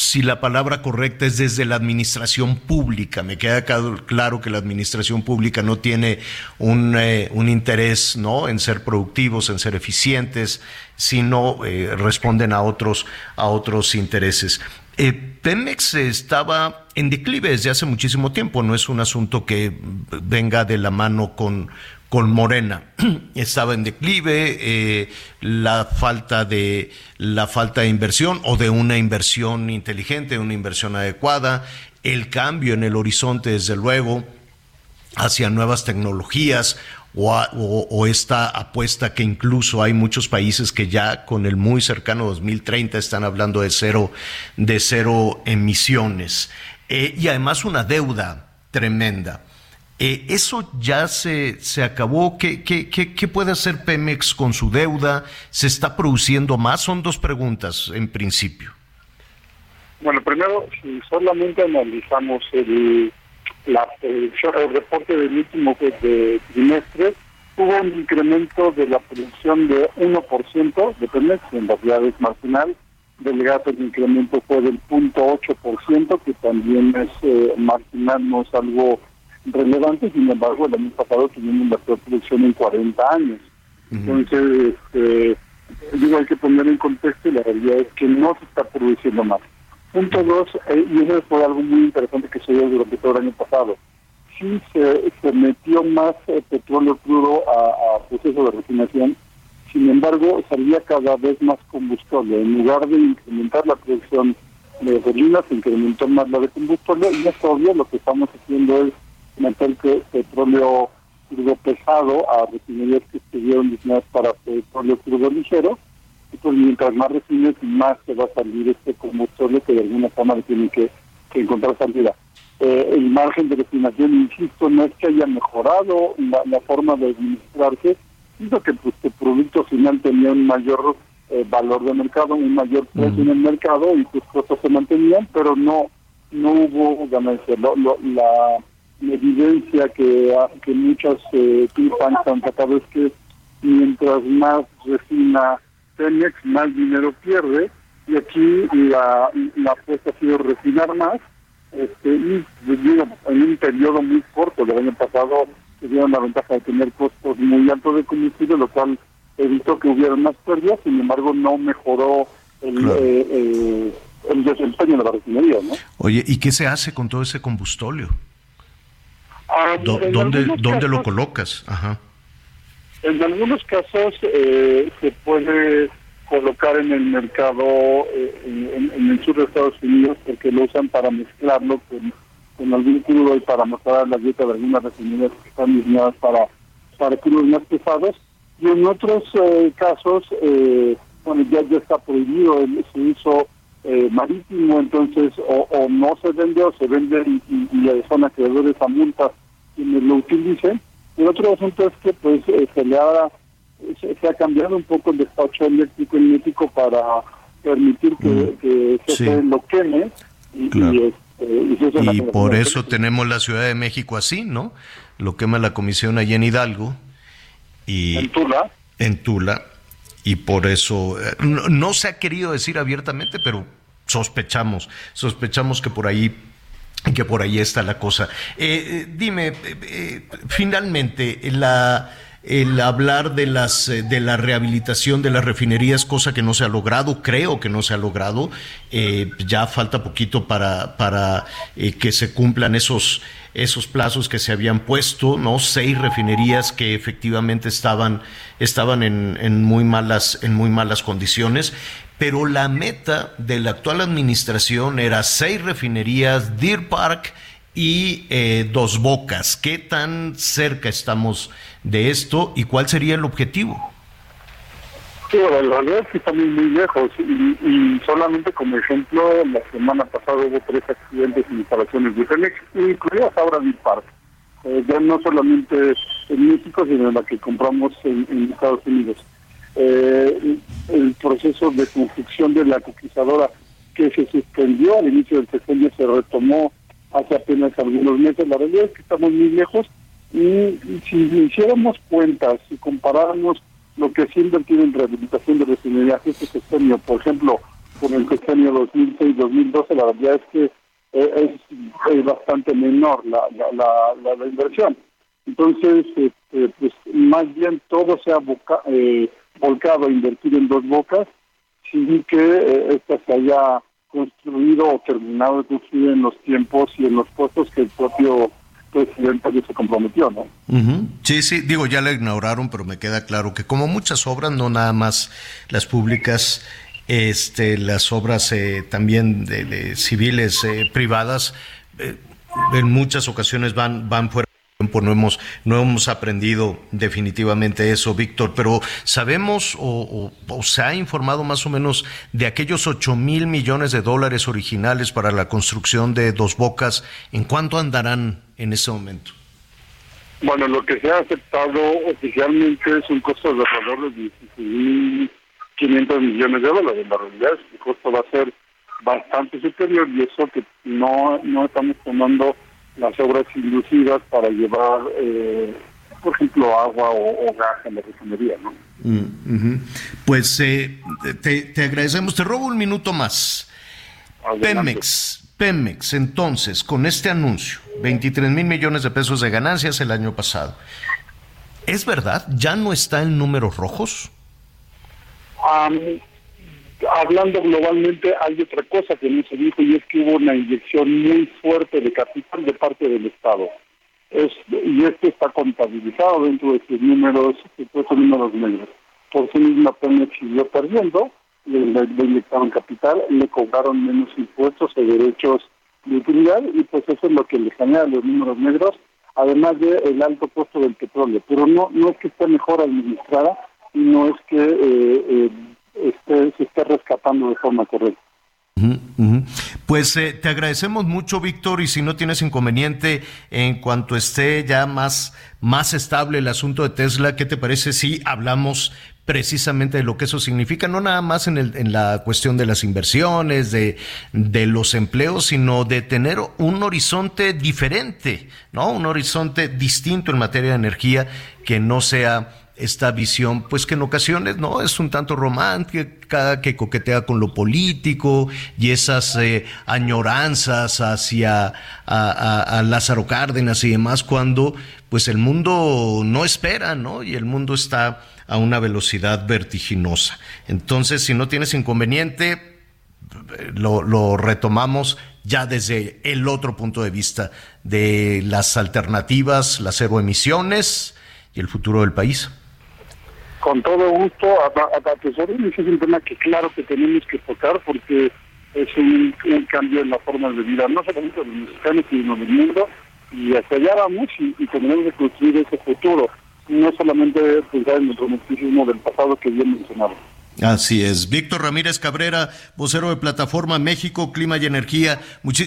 S2: si la palabra correcta es desde la administración pública. Me queda claro que la administración pública no tiene un, eh, un interés ¿no? en ser productivos, en ser eficientes, sino eh, responden a otros, a otros intereses. Eh, Pemex estaba en declive desde hace muchísimo tiempo, no es un asunto que venga de la mano con, con Morena. Estaba en declive, eh, la falta de la falta de inversión o de una inversión inteligente, una inversión adecuada, el cambio en el horizonte, desde luego, hacia nuevas tecnologías o, esta apuesta que incluso hay muchos países que ya con el muy cercano 2030 están hablando de cero, de cero emisiones. Eh, y además una deuda tremenda. Eh, ¿Eso ya se, se acabó? ¿Qué, qué, qué, puede hacer Pemex con su deuda? ¿Se está produciendo más? Son dos preguntas en principio.
S7: Bueno, primero, si solamente analizamos el, la, el, reporte del último de, trimestre, hubo un incremento de la producción de 1% de Pemex, en realidad es marginal. Del gas el incremento fue del 0.8%, que también es eh, marginal, no es algo relevante, sin embargo, el año pasado tuvimos la peor producción en 40 años. Entonces, este, digo, hay que poner en contexto y la realidad es que no se está produciendo más. Punto dos, eh, y eso fue algo muy interesante que se dio durante todo el año pasado. Sí se, metió más eh, petróleo crudo a, a, proceso de refinación, sin embargo salía cada vez más combustible. En lugar de incrementar la producción de gasolina, se incrementó más la de combustible y es obvio lo que estamos haciendo es meter petróleo crudo pesado a refinerías que estuvieron diseñadas para petróleo crudo ligero. Y pues mientras más refinerías, más se va a salir este combustible que de alguna forma le tiene que, encontrar salida. Eh, el margen de refinación, insisto, no es que haya mejorado la, forma de administrarse, sino que pues, el producto final tenía un mayor eh, valor de mercado, un mayor precio en el mercado y sus costos se mantenían, pero no no hubo ganancia. la la evidencia que, que muchas eh, han sacado es que mientras más refina Pemex, más dinero pierde, y aquí la, la apuesta ha sido refinar más, este, y digo, en un periodo muy corto del año pasado tuvieron la ventaja de tener costos muy altos de combustible, lo cual evitó que hubiera más pérdidas, sin embargo no mejoró el, eh, eh, el desempeño de la refinería. ¿no?
S2: Oye, ¿y qué se hace con todo ese combustóleo? Ah, ¿Dónde, ¿dónde lo colocas? Ajá.
S7: En algunos casos eh, se puede colocar en el mercado en, el sur de Estados Unidos porque lo usan para mezclarlo con, algún crudo y para mejorar la dieta de algunas refinerías que están diseñadas para, para crudos más pesados. Y en otros casos, bueno, ya, ya está prohibido el, su uso eh, marítimo, entonces o, no se vende o se vende y, y, son acreedores a multas quienes lo utilicen. El otro asunto es que pues eh, se le ha, se, ha cambiado un poco el despacho eléctrico en México para permitir que, mm, se lo queme y,
S2: este, y, por eso tenemos la Ciudad de México así, ¿no? Lo quema la comisión allá en Hidalgo y
S7: en Tula.
S2: En Tula y por eso eh, no, se ha querido decir abiertamente, pero sospechamos, sospechamos que por ahí que por ahí está la cosa. Eh, eh, dime, finalmente, la el hablar de las eh, de la rehabilitación de las refinerías, cosa que no se ha logrado, creo que no se ha logrado. Eh, ya falta poquito para, para eh, que se cumplan esos, esos plazos que se habían puesto, ¿no? Seis refinerías que efectivamente estaban, estaban en, en, muy malas, en muy malas condiciones. Pero la meta de la actual administración era seis refinerías, Deer Park, y eh, Dos Bocas. ¿Qué tan cerca estamos de esto y cuál sería el objetivo?
S7: Sí, la realidad es que estamos muy lejos y, solamente como ejemplo, la semana pasada hubo tres accidentes en instalaciones de Fenex, incluidas ahora en Park. Eh, ya no solamente en México, sino en la que compramos en, Estados Unidos. Eh, el proceso de construcción de la coquizadora que se suspendió al inicio del sexenio se retomó hace apenas algunos meses. La realidad es que estamos muy lejos y, si hiciéramos cuentas, si comparáramos lo que se invertido rehabilitación de refinerías este sexenio, por ejemplo, con el sexenio 2006-2012, la realidad es que eh, es, bastante menor la, la, la, inversión. Entonces, este, pues más bien todo se ha eh, volcado a invertir en dos bocas sin que eh, esta se haya construido o terminado de construir en los tiempos y en los puestos que el propio presidente se comprometió, ¿no?
S2: Sí, sí, digo, ya la ignoraron, pero me queda claro que como muchas obras, no nada más las públicas, este, las obras eh, también de, civiles eh, privadas, eh, en muchas ocasiones van, van fuera no hemos, no hemos aprendido definitivamente eso, Víctor, pero sabemos o, se ha informado más o menos de aquellos 8 mil millones de dólares originales para la construcción de Dos Bocas, ¿en cuánto andarán en ese momento?
S7: Bueno, lo que se ha aceptado oficialmente es un costo de alrededor de 16.500 millones de dólares. La realidad el costo va a ser bastante superior y eso que no, no estamos tomando las obras inducidas para llevar, eh, por ejemplo, agua o, gas en la refinería, ¿no?
S2: Mm, pues eh, te, agradecemos. Te robo un minuto más. Pemex, Pemex, entonces, con este anuncio, 23 mil millones de pesos de ganancias el año pasado. ¿Es verdad? ¿Ya no está en números rojos?
S7: Hablando globalmente, hay otra cosa que no se dijo y es que hubo una inyección muy fuerte de capital de parte del Estado. Es, y esto está contabilizado dentro de sus números, números negros. Por sí misma Pemex siguió perdiendo, le, inyectaron capital, le cobraron menos impuestos y derechos de utilidad y pues eso es lo que le genera los números negros, además del alto costo del petróleo. Pero no, no es que esté mejor administrada no es que eh, eh, este, se esté rescatando de forma correcta.
S2: Pues eh, te agradecemos mucho, Víctor, y si no tienes inconveniente en cuanto esté ya más, más estable el asunto de Tesla, ¿qué te parece si hablamos precisamente de lo que eso significa, no nada más en, el, en la cuestión de las inversiones, de, de los empleos, sino de tener un horizonte diferente, ¿no? Un horizonte distinto en materia de energía que no sea esta visión, pues que en ocasiones no es un tanto romántica, que coquetea con lo político y esas eh, añoranzas hacia a, Lázaro Cárdenas y demás, cuando pues el mundo no espera, ¿no? Y el mundo está a una velocidad vertiginosa. Entonces, si no tienes inconveniente, lo, lo retomamos ya desde el otro punto de vista de las alternativas, las cero emisiones y el futuro del país.
S7: Con todo gusto, a, a, es un tema que claro que tenemos que tocar porque es un, cambio en la forma de vida, no solamente de los mexicanos, sino del mundo, y hacia allá vamos y, tenemos que construir ese futuro, no solamente pensar en el romanticismo del pasado que bien mencionado.
S2: Así es. Víctor Ramírez Cabrera, vocero de Plataforma México, Clima y Energía,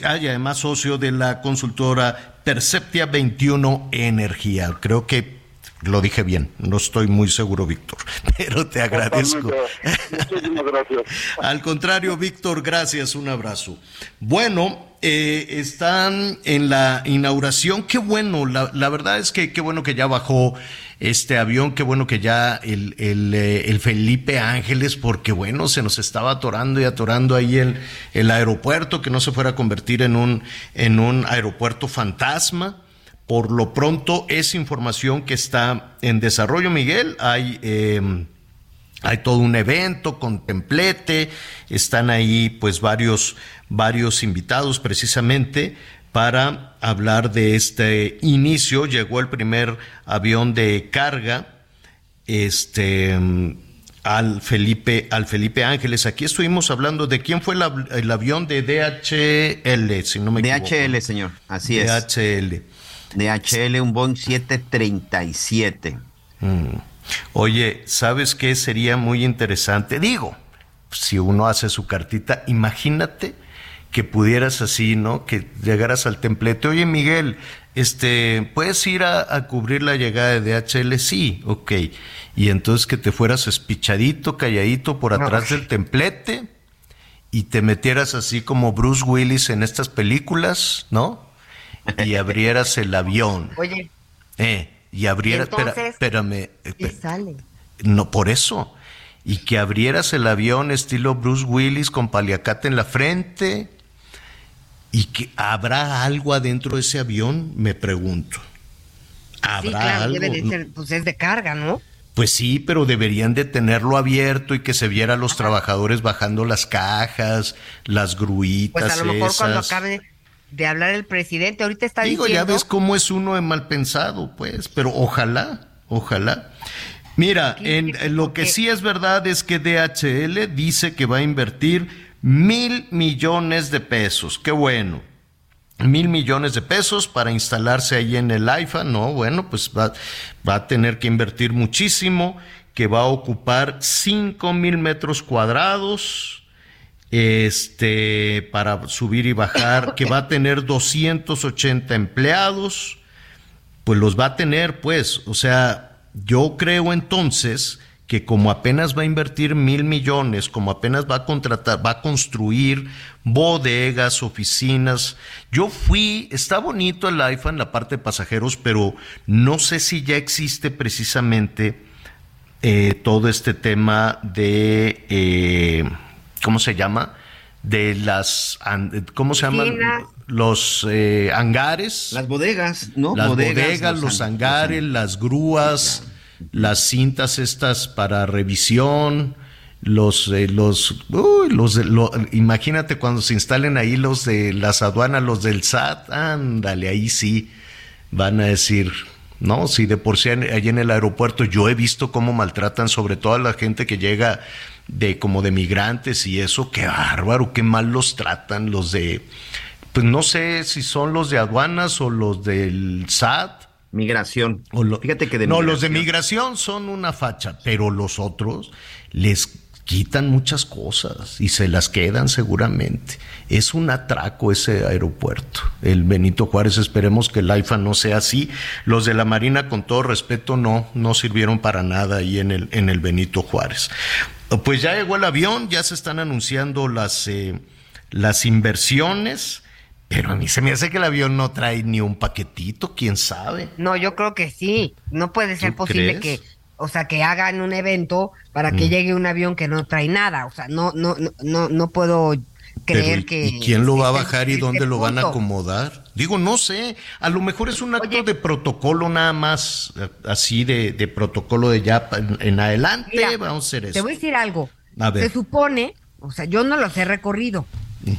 S2: ah, y además socio de la consultora Perceptia 21 Energía. Creo que lo dije bien, no estoy muy seguro, Víctor, pero te agradezco. Muchísimas gracias. Al contrario, Víctor, gracias, un abrazo. Bueno, eh, están en la inauguración, qué bueno, la, la, verdad es que qué bueno que ya bajó este avión, qué bueno que ya el, el, eh, el Felipe Ángeles, porque bueno, se nos estaba atorando y atorando ahí el, el aeropuerto, que no se fuera a convertir en un, en un aeropuerto fantasma. Por lo pronto es información que está en desarrollo, Miguel. Hay, em, hay todo un evento con templete, están ahí pues varios, varios invitados precisamente para hablar de este inicio. Llegó el primer avión de carga, este al Felipe, al Felipe Ángeles. Aquí estuvimos hablando de quién fue el, avión de DHL, si no me equivoco.
S6: DHL, señor, así es.
S2: DHL.
S6: DHL, un Boeing 737.
S2: Mm. Oye, ¿sabes qué sería muy interesante? Digo, si uno hace su cartita, imagínate que pudieras así, ¿no? Que llegaras al templete. Oye, Miguel, este, ¿puedes ir a, cubrir la llegada de DHL? Sí, ok. Y entonces que te fueras espichadito, calladito por atrás del templete y te metieras así como Bruce Willis en estas películas, ¿no? Y abrieras el avión.
S5: Oye.
S2: Eh, y abrieras, espérame.
S5: sale?
S2: No, por eso. Y que abrieras el avión estilo Bruce Willis con paliacate en la frente. Y que habrá algo adentro de ese avión, me pregunto. ¿Habrá algo?
S5: pues es de carga, ¿no?
S2: Pues sí, pero deberían de tenerlo abierto y que se viera a los trabajadores bajando las cajas, las gruitas. Pues
S5: a lo mejor cuando acabe de hablar el presidente. Ahorita está
S2: Digo, ya ves cómo es uno de mal pensado, pues, pero ojalá, ojalá. Mira, en, lo que sí es verdad es que DHL dice que va a invertir mil millones de pesos. Qué bueno. Mil millones de pesos para instalarse ahí en el AIFA. No, bueno, pues va, va a tener que invertir muchísimo, que va a ocupar cinco mil metros cuadrados este, para subir y bajar, que va a tener 280 empleados, pues los va a tener, pues, o sea, yo creo entonces que como apenas va a invertir mil millones, como apenas va a contratar, va a construir bodegas, oficinas. Yo fui, está bonito el IFA en la parte de pasajeros, pero no sé si ya existe precisamente eh, todo este tema de eh, ¿cómo se llama? De las, ¿cómo se llaman? Los eh, hangares.
S6: Las bodegas, ¿no?
S2: Las bodegas, los, hangares, las grúas, las cintas estas para revisión, los, eh, los, uy, los, imagínate cuando se instalen ahí los de las aduanas, los del SAT, ándale, ahí sí van a decir, no, si de por sí allí en el aeropuerto yo he visto cómo maltratan sobre todo a la gente que llega de como de migrantes y eso, qué bárbaro, qué mal los tratan los de, pues no sé si son los de aduanas o los del SAT.
S6: Migración.
S2: Fíjate que de No, los de migración son una facha, pero los otros les quitan muchas cosas y se las quedan seguramente. Es un atraco ese aeropuerto. El Benito Juárez, esperemos que el AIFA no sea así. Los de la Marina, con todo respeto, no, no sirvieron para nada ahí en el, en el Benito Juárez. Pues ya llegó el avión, ya se están anunciando las, eh, las inversiones, pero a mí se me hace que el avión no trae ni un paquetito, quién sabe.
S5: No, yo creo que sí. No puede ser posible que, o sea, que hagan un evento para que mm. llegue un avión que no trae nada. O sea, no, no, no, no, no puedo creer que...
S2: ¿Y quién lo va a bajar y dónde lo van a acomodar? Digo, no sé, a lo mejor es un acto de protocolo nada más, así de, protocolo de ya en, adelante, vamos a hacer eso.
S5: Te voy a decir algo. Se supone, o sea, yo no los he recorrido,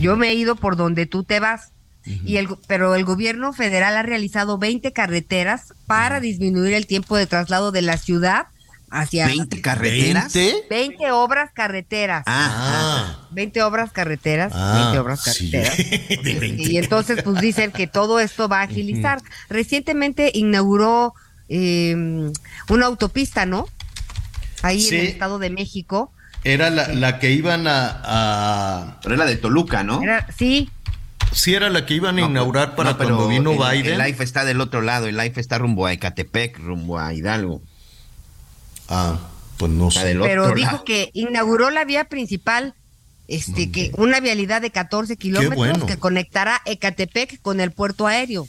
S5: yo me he ido por donde tú te vas. Y el, pero el gobierno federal ha realizado 20 carreteras para disminuir el tiempo de traslado de la ciudad hacia
S6: 20 carreteras.
S5: 20, obras carreteras. Ah, 20 obras carreteras, 20 ah, obras carreteras. y entonces pues dicen que todo esto va a agilizar. Recientemente inauguró em, una autopista, ¿no? Ahí en el Estado de México.
S2: Era la, que iban a,
S6: Pero era de Toluca, ¿no?
S5: sí.
S2: Sí, era la que iban a inaugurar para cuando vino Biden.
S6: El Life está del otro lado, el Life está rumbo a Ecatepec, rumbo a Hidalgo.
S2: Ah, pues no sé.
S5: Pero dijo que inauguró la vía principal, este, que una vialidad de 14 kilómetros que conectará Ecatepec con el puerto aéreo.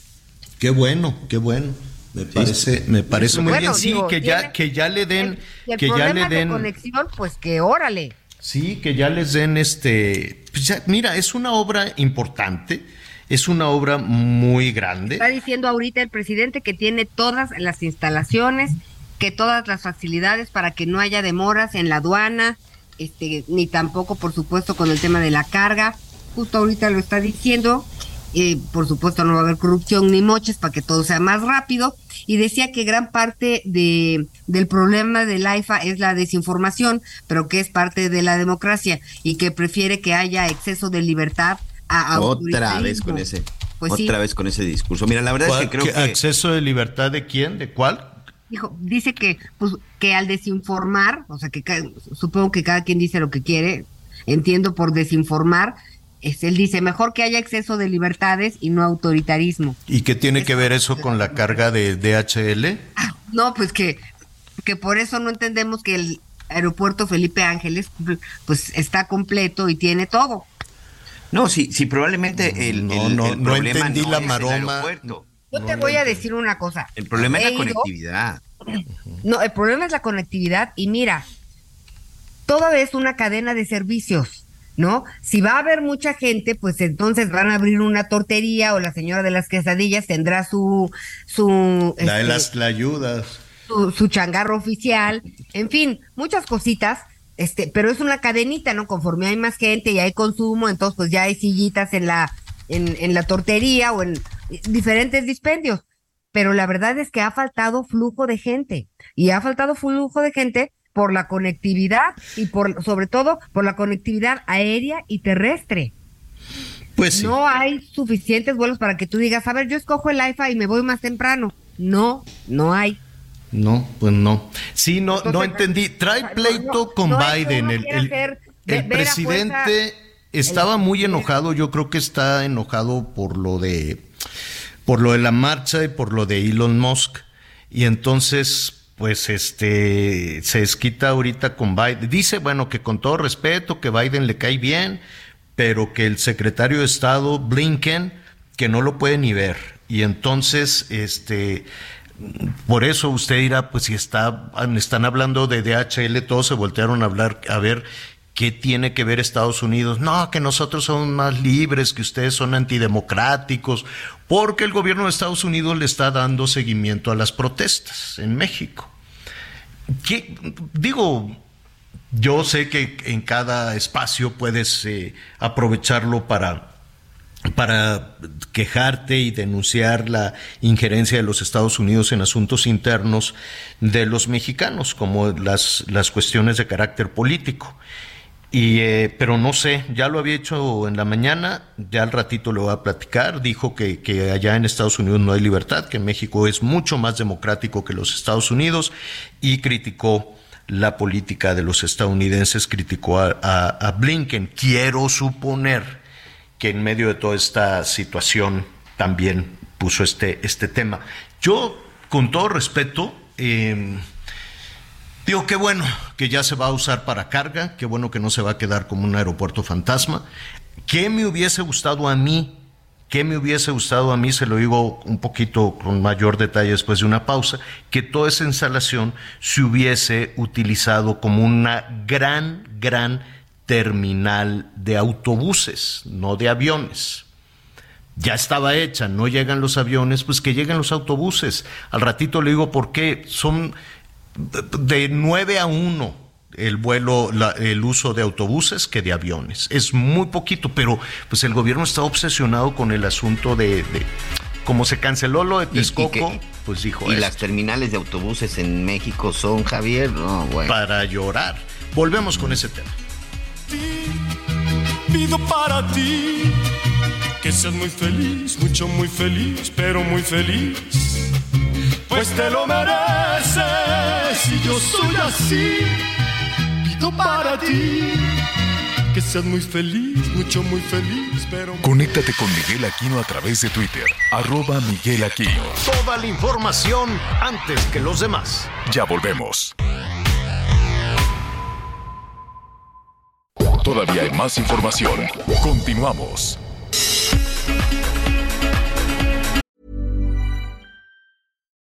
S2: Qué bueno, qué bueno. Me parece, me parece muy bien. Sí, que ya, que ya le den, que ya le den.
S5: conexión, pues que órale.
S2: Sí, que ya les den este. Pues mira, es una obra importante. Es una obra muy grande.
S5: Está diciendo ahorita el presidente que tiene todas las instalaciones que todas las facilidades para que no haya demoras en la aduana, este, ni tampoco, por supuesto, con el tema de la carga. Justo ahorita lo está diciendo. Eh, por supuesto, no va a haber corrupción ni moches para que todo sea más rápido. Y decía que gran parte de, del problema del AIFA es la desinformación, pero que es parte de la democracia y que prefiere que haya exceso de libertad a
S6: otra vez con ese pues otra vez con ese discurso. Mira, la verdad es que creo que
S2: acceso de libertad de quién, de cuál?
S5: Dijo, dice que, pues, que al desinformar, o sea, que supongo que cada quien dice lo que quiere, entiendo por desinformar, es, él dice, mejor que haya exceso de libertades y no autoritarismo.
S2: ¿Y qué tiene que ver eso con la carga de DHL?
S5: Ah, no, pues que, que por eso no entendemos que el aeropuerto Felipe Ángeles, pues, está completo y tiene todo.
S6: No, sí, sí, probablemente el, no, no, no entendí la maroma.
S5: Yo te voy a decir una cosa.
S6: El problema es la conectividad.
S5: No, el problema es la conectividad y mira, todo es una cadena de servicios. ¿no? Si va a haber mucha gente, pues entonces van a abrir una tortería o la señora de las quesadillas tendrá su su
S2: la de este, las ayudas,
S5: su, su, changarro oficial, en fin, muchas cositas, este, pero es una cadenita, ¿no? Conforme hay más gente y hay consumo, entonces pues ya hay sillitas en la en, en la tortería o en diferentes dispendios. Pero la verdad es que ha faltado flujo de gente y ha faltado flujo de gente por la conectividad y por sobre todo por la conectividad aérea y terrestre. Pues no hay suficientes vuelos para que tú digas, a ver, yo escojo el IFA y me voy más temprano. No, no hay.
S2: No, pues no. Sí, no, no entendí. Trae pleito con Biden. el, el presidente estaba muy enojado, yo creo que está enojado por lo de por lo de la marcha y por lo de Elon Musk. Y entonces, pues este se esquita ahorita con Biden. Dice, bueno, que con todo respeto, que Biden le cae bien, pero que el secretario de Estado Blinken que no lo puede ni ver. Y entonces, este por eso usted dirá, pues si está, están hablando de DHL, todos se voltearon a hablar, a ver ¿Qué tiene que ver Estados Unidos? No, que nosotros somos más libres, que ustedes son antidemocráticos, porque el gobierno de Estados Unidos le está dando seguimiento a las protestas en México. ¿Qué? Digo, yo sé que en cada espacio puedes eh, aprovecharlo para, para quejarte y denunciar la injerencia de los Estados Unidos en asuntos internos de los mexicanos, como las, las cuestiones de carácter político. Y, eh, pero no sé, ya lo había hecho en la mañana, ya al ratito lo voy a platicar, dijo que, allá en Estados Unidos no hay libertad, que México es mucho más democrático que los Estados Unidos y criticó la política de los estadounidenses, criticó a, a Blinken. Quiero suponer que en medio de toda esta situación también puso este, este tema. Yo, con todo respeto, eh, Digo, qué bueno que ya se va a usar para carga, qué bueno que no se va a quedar como un aeropuerto fantasma. ¿Qué me hubiese gustado a mí? ¿Qué me hubiese gustado a mí? Se lo digo un poquito con mayor detalle después de una pausa, que toda esa instalación se hubiese utilizado como una gran, gran terminal de autobuses, no de aviones. Ya estaba hecha, no llegan los aviones, pues que lleguen los autobuses. Al ratito le digo por qué. Son de 9 a 1 el vuelo, el uso de autobuses que de aviones. Es muy poquito, pero pues el gobierno está obsesionado con el asunto de, como se canceló lo de Texcoco, pues dijo.
S6: Y las terminales de autobuses en México son, Javier, no, bueno.
S2: Para llorar. Volvemos con ese tema.
S4: Pido para ti que seas muy feliz, mucho, muy feliz, pero muy feliz. Pues te lo mereces y yo soy así. Pido para ti que seas muy feliz, mucho, muy feliz, pero...
S3: Conéctate con Miguel Aquino a través de Twitter, arroba Miguel Aquino.
S2: Toda la información antes que los demás.
S3: Ya volvemos. Todavía hay más información. Continuamos.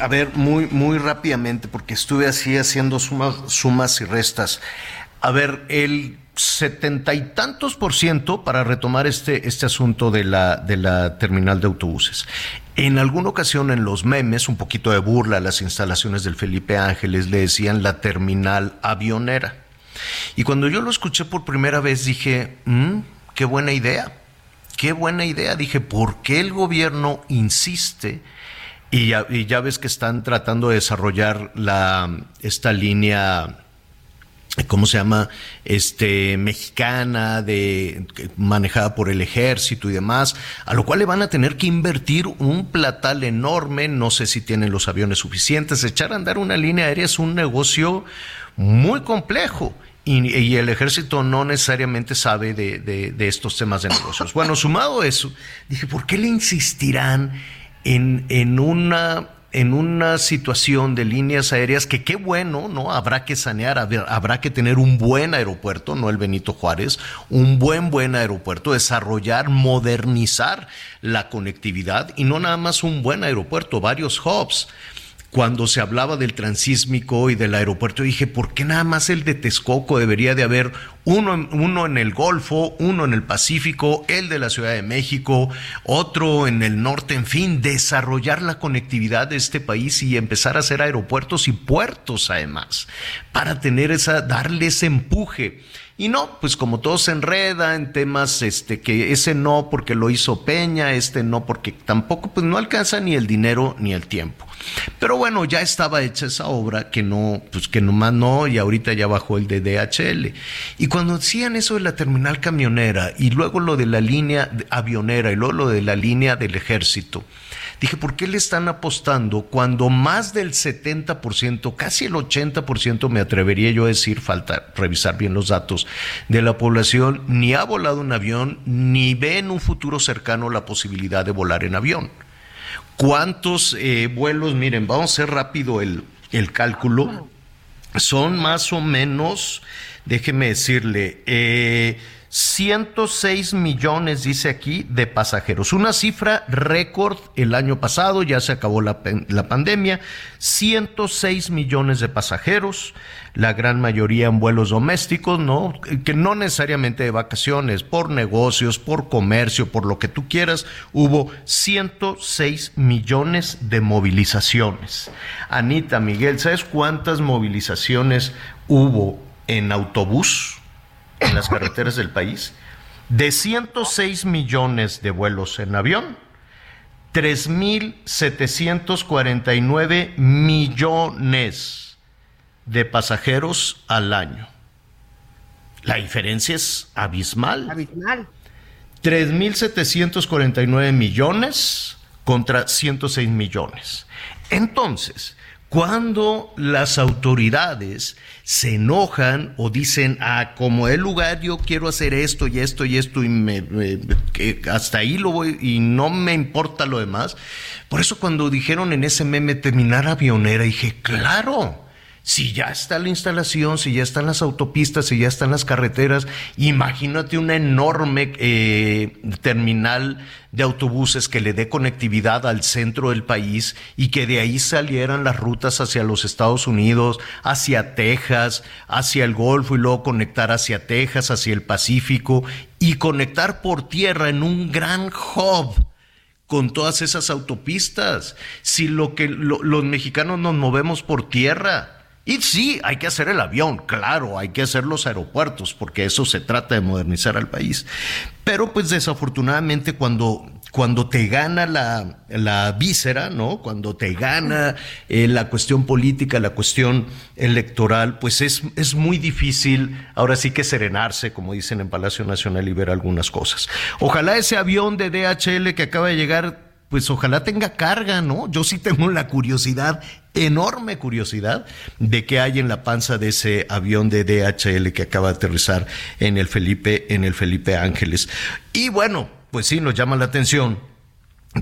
S2: a ver, muy, muy rápidamente, porque estuve así haciendo sumas, sumas y restas. A ver, el setenta y tantos por ciento para retomar este, este asunto de la, de la terminal de autobuses. En alguna ocasión en los memes, un poquito de burla a las instalaciones del Felipe Ángeles, le decían la terminal avionera. Y cuando yo lo escuché por primera vez dije, mm, qué buena idea, qué buena idea. Dije, ¿por qué el gobierno insiste? Y ya, ves que están tratando de desarrollar la, esta línea, ¿cómo se llama? Este, mexicana, de, manejada por el ejército y demás, a lo cual le van a tener que invertir un platal enorme, no sé si tienen los aviones suficientes, echar a andar una línea aérea es un negocio muy complejo. Y, el ejército no necesariamente sabe de, de, estos temas de negocios. Bueno, sumado eso, dije, ¿por qué le insistirán en, en una en una situación de líneas aéreas que qué bueno, ¿no? Habrá que sanear, habrá que tener un buen aeropuerto, no el Benito Juárez, un buen, buen aeropuerto, desarrollar, modernizar la conectividad y no nada más un buen aeropuerto, varios hubs cuando se hablaba del transísmico y del aeropuerto, dije, ¿por qué nada más el de Texcoco debería de haber uno, uno en el Golfo, uno en el Pacífico, el de la Ciudad de México, otro en el norte, en fin, desarrollar la conectividad de este país y empezar a hacer aeropuertos y puertos además, para tener esa, darle ese empuje. Y no, pues como todo se enreda en temas, este, que ese no porque lo hizo Peña, este no porque tampoco, pues no alcanza ni el dinero ni el tiempo. Pero bueno, ya estaba hecha esa obra que no, pues que nomás no, y ahorita ya bajó el de DHL. Y cuando decían eso de la terminal camionera, y luego lo de la línea avionera, y luego lo de la línea del ejército, Dije, ¿por qué le están apostando cuando más del 70%, casi el 80%, me atrevería yo a decir, falta revisar bien los datos, de la población ni ha volado un avión, ni ve en un futuro cercano la posibilidad de volar en avión? ¿Cuántos eh, vuelos? Miren, vamos a hacer rápido el, el cálculo. Son más o menos, déjeme decirle, eh, 106 millones, dice aquí, de pasajeros. Una cifra récord el año pasado, ya se acabó la, la, pandemia. 106 millones de pasajeros, la gran mayoría en vuelos domésticos, ¿no? Que no necesariamente de vacaciones, por negocios, por comercio, por lo que tú quieras. Hubo 106 millones de movilizaciones. Anita, Miguel, ¿sabes cuántas movilizaciones hubo en autobús? En las carreteras del país, de 106 millones de vuelos en avión, 3.749 millones de pasajeros al año. La diferencia es abismal.
S5: Abismal.
S2: 3.749 millones contra 106 millones. Entonces, cuando las autoridades se enojan o dicen, ah, como el lugar yo quiero hacer esto y esto y esto y me, hasta ahí lo voy y no me importa lo demás. Por eso cuando dijeron en ese meme terminar avionera, dije, claro, si ya está la instalación, si ya están las autopistas, si ya están las carreteras, imagínate una enorme eh, terminal de autobuses que le dé conectividad al centro del país y que de ahí salieran las rutas hacia los Estados Unidos, hacia Texas, hacia el Golfo y luego conectar hacia Texas, hacia el Pacífico y conectar por tierra en un gran hub con todas esas autopistas. Si lo que los mexicanos nos movemos por tierra, y sí, hay que hacer el avión, claro, hay que hacer los aeropuertos, porque eso se trata de modernizar al país. Pero pues desafortunadamente cuando, cuando te gana la, la víscera, ¿no? Cuando te gana eh, la cuestión política, la cuestión electoral, pues es, es muy difícil ahora sí que serenarse, como dicen en Palacio Nacional, y ver algunas cosas. Ojalá ese avión de DHL que acaba de llegar pues ojalá tenga carga, ¿no? Yo sí tengo la curiosidad, enorme curiosidad, de qué hay en la panza de ese avión de DHL que acaba de aterrizar en el Felipe, en el Felipe Ángeles. Y bueno, pues sí, nos llama la atención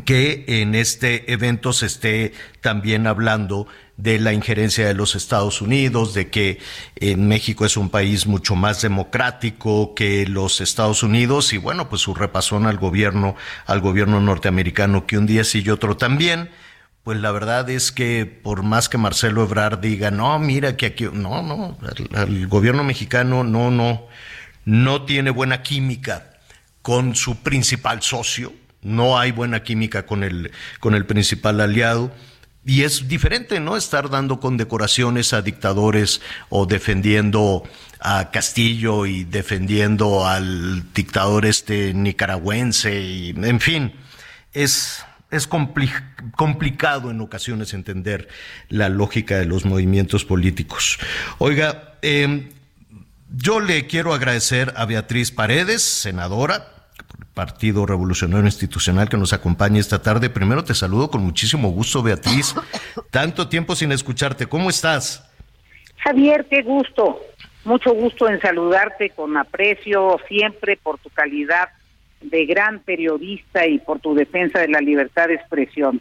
S2: que en este evento se esté también hablando de la injerencia de los Estados Unidos, de que en México es un país mucho más democrático que los Estados Unidos y bueno, pues su repasón al gobierno, al gobierno norteamericano que un día sí y otro también. Pues la verdad es que por más que Marcelo Ebrard diga, no, mira que aquí, no, no, el, gobierno mexicano no, no, no tiene buena química con su principal socio, no hay buena química con el, con el principal aliado. Y es diferente, ¿no? Estar dando condecoraciones a dictadores o defendiendo a Castillo y defendiendo al dictador este nicaragüense y, en fin, es, es complicado en ocasiones entender la lógica de los movimientos políticos. Oiga, em, yo le quiero agradecer a Beatriz Paredes, senadora, Partido Revolucionario Institucional que nos acompaña esta tarde. Primero te saludo con muchísimo gusto, Beatriz. Tanto tiempo sin escucharte. ¿Cómo estás?
S8: Javier, qué gusto. Mucho gusto en saludarte con aprecio siempre por tu calidad de gran periodista y por tu defensa de la libertad de expresión.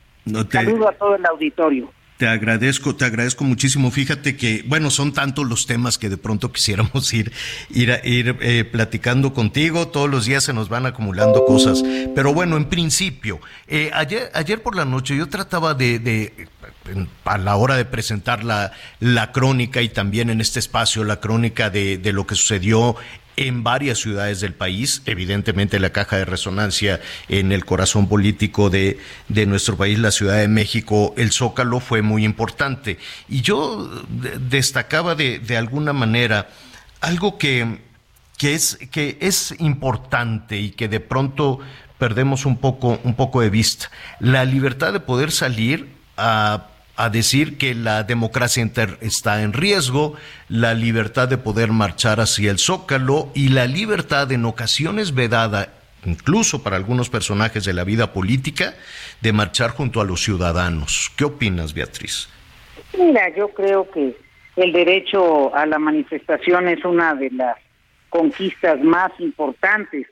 S8: Saludo a todo el auditorio.
S2: Te agradezco, te agradezco muchísimo. Fíjate que, bueno, son tantos los temas que de pronto quisiéramos ir, ir, ir eh, platicando contigo. Todos los días se nos van acumulando cosas. Pero bueno, en principio, eh, ayer, ayer por la noche yo trataba de, de a la hora de presentar la, la crónica y también en este espacio la crónica de, de lo que sucedió en varias ciudades del país, evidentemente la caja de resonancia en el corazón político de, de nuestro país, la Ciudad de México, el Zócalo fue muy importante. Y yo destacaba de, de alguna manera algo que, que, es, que es importante y que de pronto perdemos un poco, un poco de vista. La libertad de poder salir a a decir que la democracia está en riesgo, la libertad de poder marchar hacia el zócalo y la libertad en ocasiones vedada, incluso para algunos personajes de la vida política, de marchar junto a los ciudadanos. ¿Qué opinas, Beatriz?
S8: Mira, yo creo que el derecho a la manifestación es una de las conquistas más importantes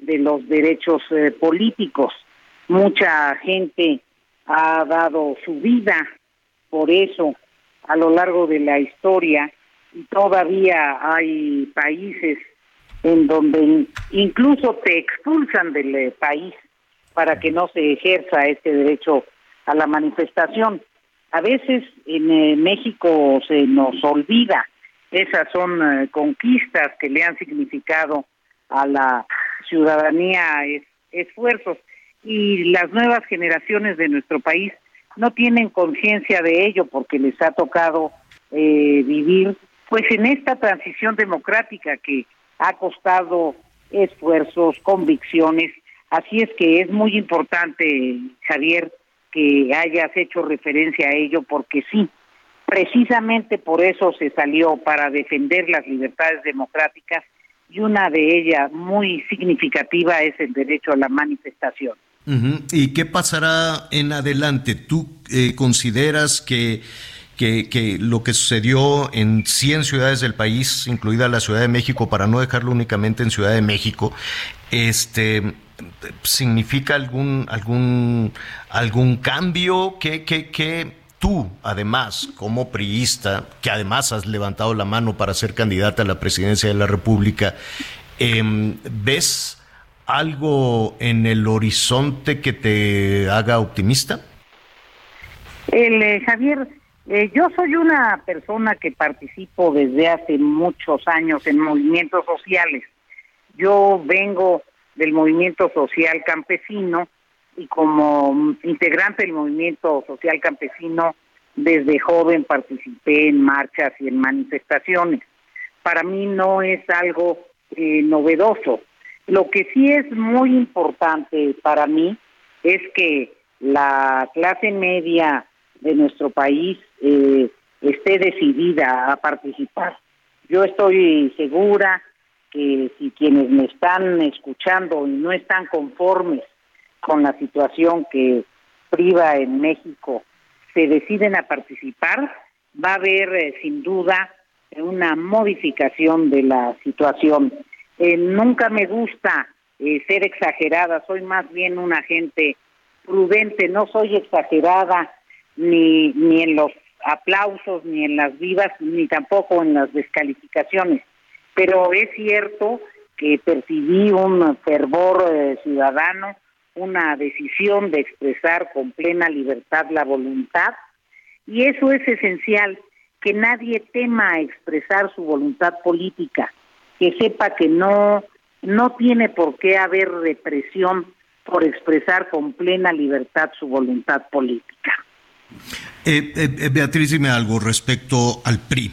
S8: de los derechos eh, políticos. Mucha gente ha dado su vida por eso a lo largo de la historia todavía hay países en donde incluso te expulsan del eh, país para que no se ejerza este derecho a la manifestación. A veces en eh, México se nos olvida, esas son eh, conquistas que le han significado a la ciudadanía esfuerzos y las nuevas generaciones de nuestro país no tienen conciencia de ello porque les ha tocado eh, vivir pues en esta transición democrática que ha costado esfuerzos, convicciones. Así es que es muy importante, Javier, que hayas hecho referencia a ello porque sí, precisamente por eso se salió para defender las libertades democráticas y una de ellas muy significativa es el derecho a la manifestación.
S2: ¿Y qué pasará en adelante? ¿Tú eh, consideras que, que, lo que sucedió en 100 ciudades del país, incluida la Ciudad de México, para no dejarlo únicamente en Ciudad de México, este, significa algún, algún, algún cambio? ¿Qué, qué, qué tú, además, como priista, que además has levantado la mano para ser candidata a la presidencia de la República, em, ¿ves algo en el horizonte que te haga optimista?
S8: El, eh, Javier, eh, yo soy una persona que participo desde hace muchos años en movimientos sociales. Yo vengo del movimiento social campesino y como integrante del movimiento social campesino desde joven participé en marchas y en manifestaciones. Para mí no es algo eh, novedoso. Lo que sí es muy importante para mí es que la clase media de nuestro país eh, esté decidida a participar. Yo estoy segura que si quienes me están escuchando y no están conformes con la situación que priva en México se deciden a participar, va a haber eh, sin duda una modificación de la situación. Eh, nunca me gusta eh, ser exagerada, soy más bien una gente prudente, no soy exagerada ni, en los aplausos, ni en las vivas, ni tampoco en las descalificaciones. Pero es cierto que percibí un fervor eh, ciudadano, una decisión de expresar con plena libertad la voluntad, y eso es esencial, que nadie tema expresar su voluntad política que sepa que no, no tiene por qué haber represión por expresar con plena libertad su voluntad política.
S2: Eh, eh, Beatriz, dime algo respecto al PRI.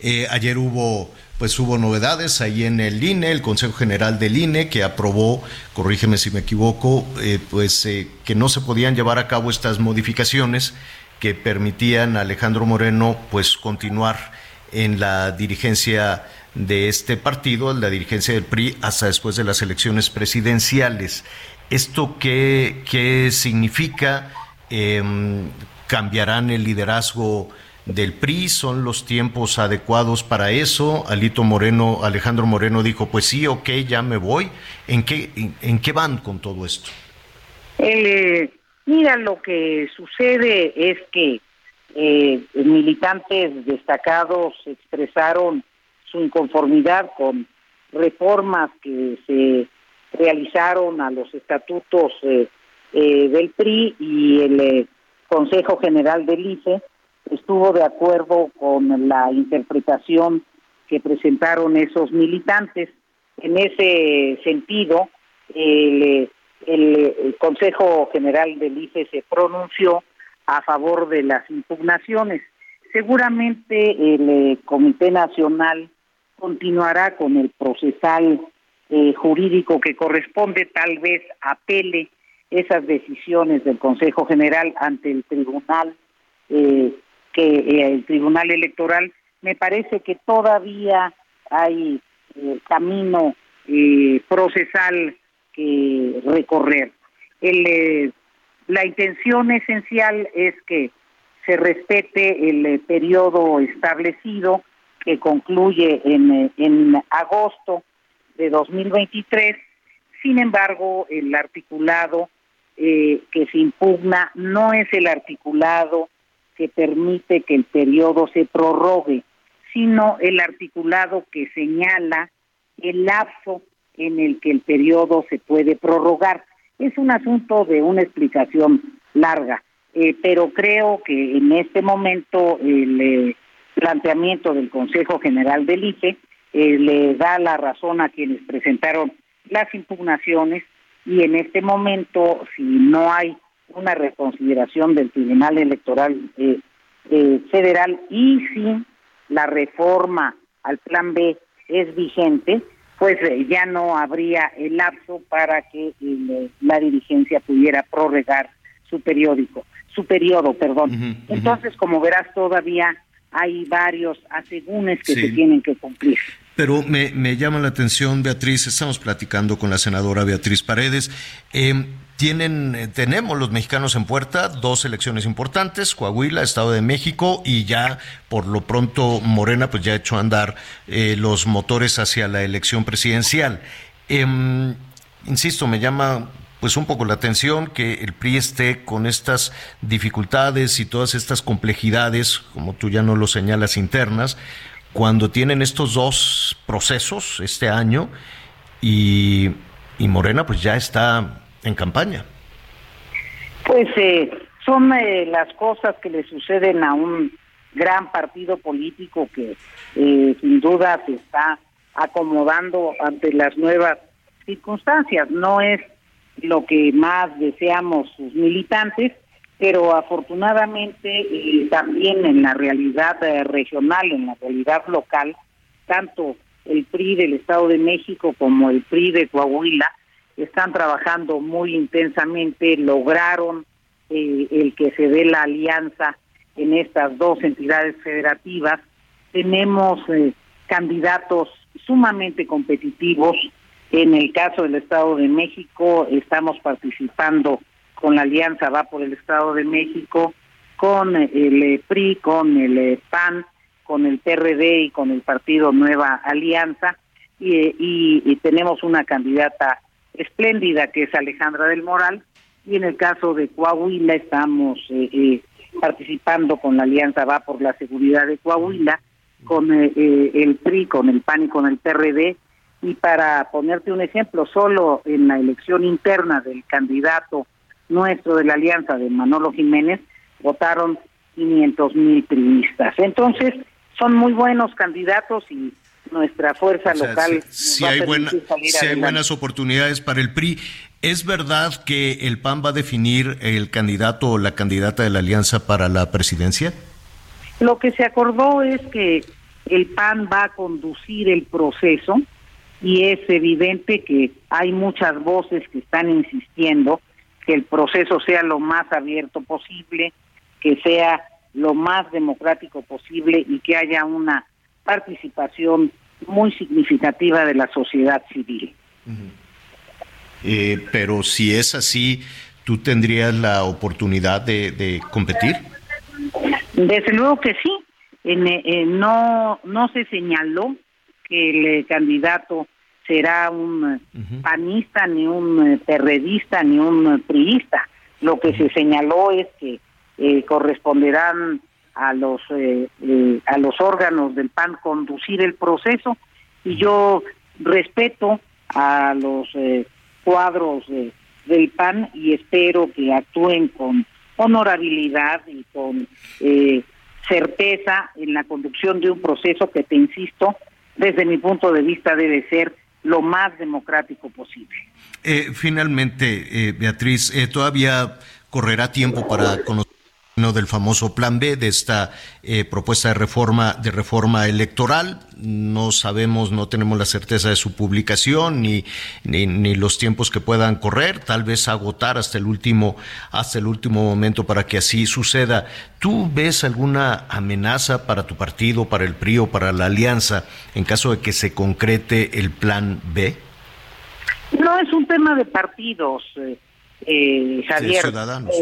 S2: Eh, ayer hubo pues hubo novedades ahí en el INE, el Consejo General del INE, que aprobó, corrígeme si me equivoco, pues que no se podían llevar a cabo estas modificaciones que permitían a Alejandro Moreno pues continuar en la dirigencia de este partido, la dirigencia del PRI, hasta después de las elecciones presidenciales. ¿Esto qué, qué significa? Em, ¿Cambiarán el liderazgo del PRI? ¿Son los tiempos adecuados para eso? Alito Moreno, Alejandro Moreno dijo, pues sí, ok, ya me voy. ¿En qué, en, qué van con todo esto?
S8: Eh, mira, lo que sucede es que eh, militantes destacados expresaron su inconformidad con reformas que se realizaron a los estatutos eh, eh, del PRI y el eh, Consejo General del ICE estuvo de acuerdo con la interpretación que presentaron esos militantes. En ese sentido, el, el Consejo General del ICE se pronunció a favor de las impugnaciones. Seguramente el Comité Nacional continuará con el procesal eh, jurídico que corresponde, tal vez apele esas decisiones del Consejo General ante el Tribunal, eh, que eh, el Tribunal Electoral. Me parece que todavía hay camino procesal que recorrer. El, la intención esencial es que se respete el periodo establecido que concluye en, en agosto de 2023. Sin embargo, el articulado eh, que se impugna no es el articulado que permite que el periodo se prorrogue, sino el articulado que señala el lapso en el que el periodo se puede prorrogar. Es un asunto de una explicación larga, eh, pero creo que en este momento el eh, planteamiento del Consejo General del IFE eh, le da la razón a quienes presentaron las impugnaciones y en este momento, si no hay una reconsideración del Tribunal Electoral Federal y si la reforma al Plan B es vigente, pues ya no habría el lapso para que la dirigencia pudiera prorrogar su periódico, su periodo, perdón. Entonces, como verás, todavía hay varios asegúnes que se tienen que cumplir.
S2: Pero me, llama la atención, Beatriz, estamos platicando con la senadora Beatriz Paredes. Eh, tienen, eh, tenemos los mexicanos en puerta dos elecciones importantes, Coahuila, Estado de México, y ya por lo pronto Morena pues ya ha hecho andar eh, los motores hacia la elección presidencial. Em, insisto, me llama pues un poco la atención que el PRI esté con estas dificultades y todas estas complejidades, como tú ya no lo señalas, internas, cuando tienen estos dos procesos este año y, Morena pues ya está en campaña.
S8: Pues eh, son eh, las cosas que le suceden a un gran partido político que eh, sin duda se está acomodando ante las nuevas circunstancias. No es lo que más deseamos sus militantes, pero afortunadamente eh, también en la realidad eh, regional, en la realidad local, tanto el PRI del Estado de México como el PRI de Coahuila están trabajando muy intensamente, lograron eh, el que se dé la alianza en estas dos entidades federativas. Tenemos candidatos sumamente competitivos. En el caso del Estado de México estamos participando con la alianza Va por el Estado de México, con el eh, PRI, con el eh, PAN, con el PRD y con el Partido Nueva Alianza. Y, tenemos una candidata espléndida que es Alejandra del Moral. Y en el caso de Coahuila estamos eh, participando con la alianza Va por la Seguridad de Coahuila, con el PRI, con el PAN y con el PRD. Y para ponerte un ejemplo, solo en la elección interna del candidato nuestro de la alianza de Manolo Jiménez votaron 500 mil priistas. Entonces, son muy buenos candidatos y nuestra fuerza local.
S2: Si, hay, hay buenas oportunidades para el PRI. ¿Es verdad que el PAN va a definir el candidato o la candidata de la alianza para la presidencia?
S8: Lo que se acordó es que el PAN va a conducir el proceso y es evidente que hay muchas voces que están insistiendo que el proceso sea lo más abierto posible, que sea lo más democrático posible y que haya una participación muy significativa de la sociedad civil.
S2: Eh, pero si es así, ¿tú tendrías la oportunidad de, competir?
S8: Desde luego que sí. Eh, no, no se señaló que el eh, candidato será un panista, ni un perredista, ni un priista. Lo que se señaló es que eh, corresponderán a los eh, eh, a los órganos del PAN conducir el proceso y yo respeto a los cuadros del PAN y espero que actúen con honorabilidad y con certeza en la conducción de un proceso que te insisto desde mi punto de vista debe ser lo más democrático posible.
S2: Eh, finalmente, eh, Beatriz, eh, todavía correrá tiempo para conocer del famoso plan B de esta eh, propuesta de reforma de reforma electoral. No sabemos no tenemos la certeza de su publicación ni, ni, los tiempos que puedan correr. Tal vez agotar hasta el último hasta el último momento para que así suceda. Tú ves alguna amenaza para tu partido para el PRI o para la alianza en caso de que se concrete el plan B
S8: no es un tema de partidos eh, eh Javier. ciudadanos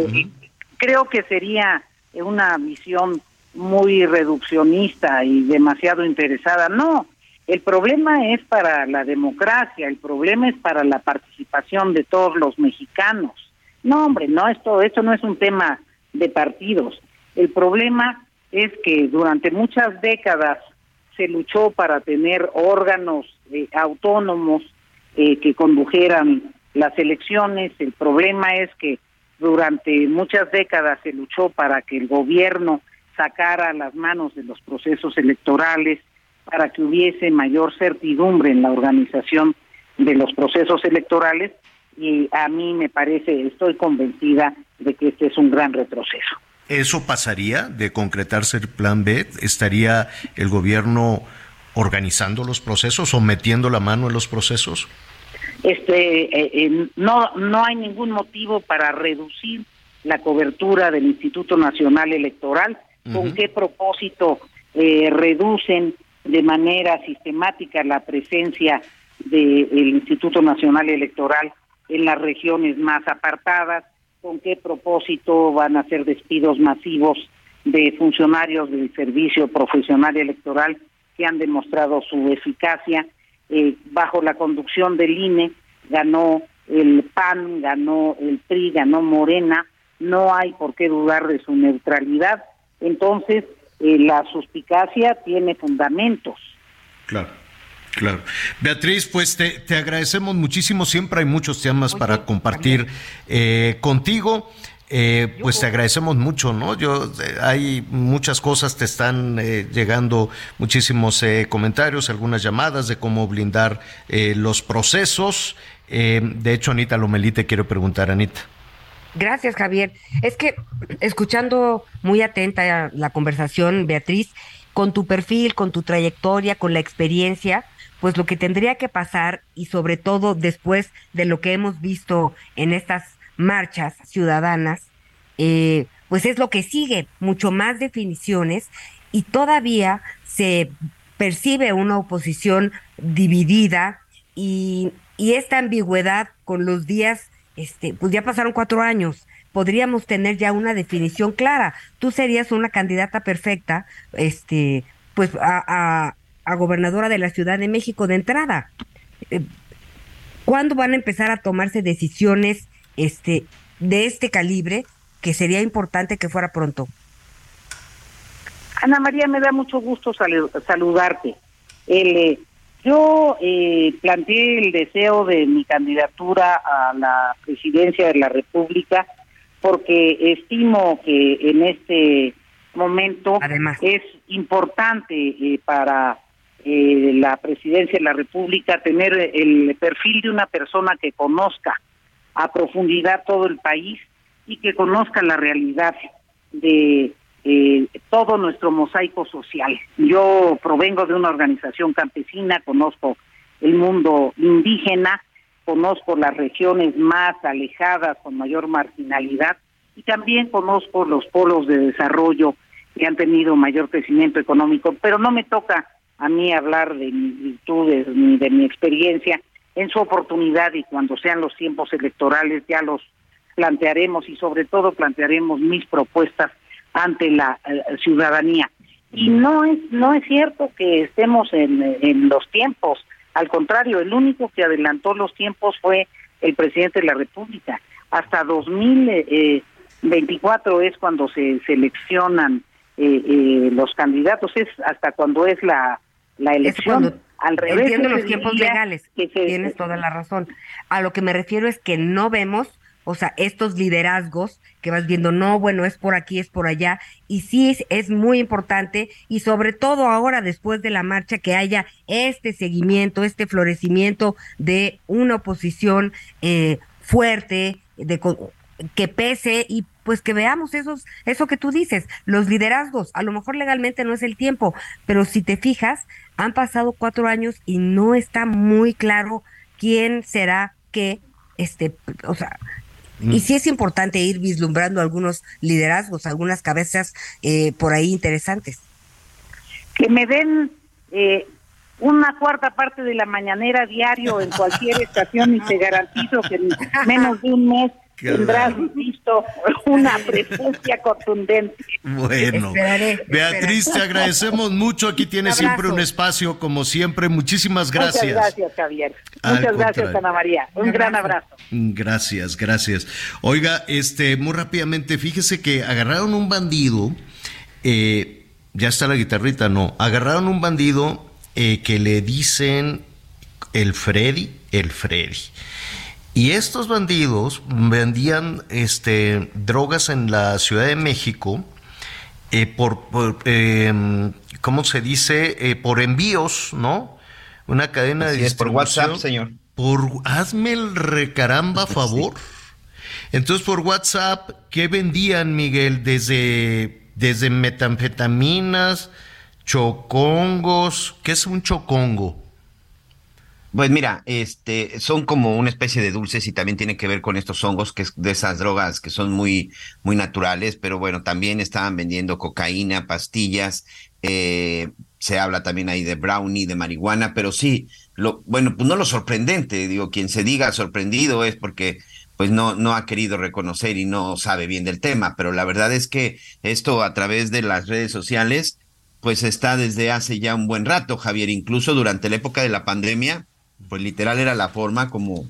S8: creo que sería una visión muy reduccionista y demasiado interesada. No, el problema es para la democracia, el problema es para la participación de todos los mexicanos. No, hombre, no, esto, esto no es un tema de partidos. El problema es que durante muchas décadas se luchó para tener órganos eh, autónomos eh, que condujeran las elecciones. El problema es que durante muchas décadas se luchó para que el gobierno sacara las manos de los procesos electorales, para que hubiese mayor certidumbre en la organización de los procesos electorales y a mí me parece, estoy convencida de que este es un gran retroceso.
S2: ¿Eso pasaría de concretarse el plan B? ¿Estaría el gobierno organizando los procesos o metiendo la mano en los procesos?
S8: Este eh, eh, no no hay ningún motivo para reducir la cobertura del Instituto Nacional Electoral. Con qué propósito eh, reducen de manera sistemática la presencia del Instituto Nacional Electoral en las regiones más apartadas, con qué propósito van a hacer despidos masivos de funcionarios del servicio profesional electoral que han demostrado su eficacia. Eh, bajo la conducción del INE ganó el PAN, ganó el PRI, ganó Morena, no hay por qué dudar de su neutralidad. Entonces, eh, la suspicacia tiene fundamentos.
S2: Claro. Claro. Beatriz, pues te, te, agradecemos muchísimo. Siempre hay muchos temas para compartir eh, contigo. Eh, pues te agradecemos mucho, ¿no? Yo hay muchas cosas, te están llegando muchísimos comentarios, algunas llamadas de cómo blindar los procesos. de hecho, Anita Lomelí te quiero preguntar, Anita.
S5: Gracias, Javier. Es que escuchando muy atenta la conversación, Beatriz, con tu perfil, con tu trayectoria, con la experiencia, pues lo que tendría que pasar y sobre todo después de lo que hemos visto en estas marchas ciudadanas, eh, pues es lo que sigue, mucho más definiciones y todavía se percibe una oposición dividida y, y esta ambigüedad con los días este, pues ya pasaron cuatro años, podríamos tener ya una definición clara. Tú serías una candidata perfecta, este, pues a, a, gobernadora de la Ciudad de México de entrada. Eh, ¿Cuándo van a empezar a tomarse decisiones, este, de este calibre que sería importante que fuera pronto?
S8: Ana María, me da mucho gusto saludarte. El, eh, yo eh, planteé el deseo de mi candidatura a la presidencia de la República porque estimo que en este momento es importante eh, para eh, la presidencia de la República tener el perfil de una persona que conozca a profundidad todo el país y que conozca la realidad de eh, todo nuestro mosaico social. Yo provengo de una organización campesina, conozco el mundo indígena, conozco las regiones más alejadas con mayor marginalidad y también conozco los polos de desarrollo que han tenido mayor crecimiento económico, pero no me toca a mí hablar de mis virtudes ni de mi experiencia en su oportunidad y cuando sean los tiempos electorales ya los plantearemos y sobre todo plantearemos mis propuestas ante la eh, ciudadanía. Y no es no es cierto que estemos en, en los tiempos, al contrario, el único que adelantó los tiempos fue el presidente de la República. Hasta 2024 es cuando se seleccionan eh, eh, los candidatos, es hasta cuando es la, la elección.
S5: Al revés. Entiendo los tiempos legales, tienes toda la razón. A lo que me refiero es que no vemos o sea, estos liderazgos que vas viendo, no, bueno, es por aquí, es por allá, y sí es, es, muy importante, y sobre todo ahora después de la marcha, que haya este seguimiento, este florecimiento de una oposición eh, fuerte, de, que pese y pues que veamos esos, eso que tú dices, los liderazgos, a lo mejor legalmente no es el tiempo, pero si te fijas, han pasado cuatro años y no está muy claro quién será qué, este, o sea, y sí es importante ir vislumbrando algunos liderazgos, algunas cabezas eh, por ahí interesantes.
S8: Que me den eh, una cuarta parte de la mañanera diario en cualquier estación y te garantizo que en menos de un mes tendrás visto una presencia contundente.
S2: Bueno, Beatriz, te agradecemos mucho. Aquí tienes siempre un espacio, como siempre. Muchísimas gracias.
S8: Muchas gracias, Javier. Muchas gracias, Ana María. Un gran abrazo.
S2: Gracias, gracias. Oiga, este, muy rápidamente, fíjese que agarraron un bandido. Eh, ya está la guitarrita, no. Agarraron un bandido eh, que le dicen el Freddy, el Freddy. Y estos bandidos vendían este, drogas en la Ciudad de México eh, por, em, ¿cómo se dice? Eh, por envíos, ¿no? Una cadena de
S6: distribución. por WhatsApp, señor.
S2: Por, hazme el recaramba favor. Entonces, por WhatsApp, ¿qué vendían, Miguel? Desde, desde metanfetaminas, chocongos. ¿Qué es un chocongo?
S6: Pues mira, este, son como una especie de dulces y también tiene que ver con estos hongos, que es de esas drogas que son muy, muy naturales, pero bueno, también estaban vendiendo cocaína, pastillas, eh, se habla también ahí de brownie, de marihuana, pero sí, lo, bueno, pues no lo sorprendente, digo, quien se diga sorprendido es porque pues no, no ha querido reconocer y no sabe bien del tema, pero la verdad es que esto a través de las redes sociales, pues está desde hace ya un buen rato, Javier, incluso durante la época de la pandemia, pues literal era la forma como,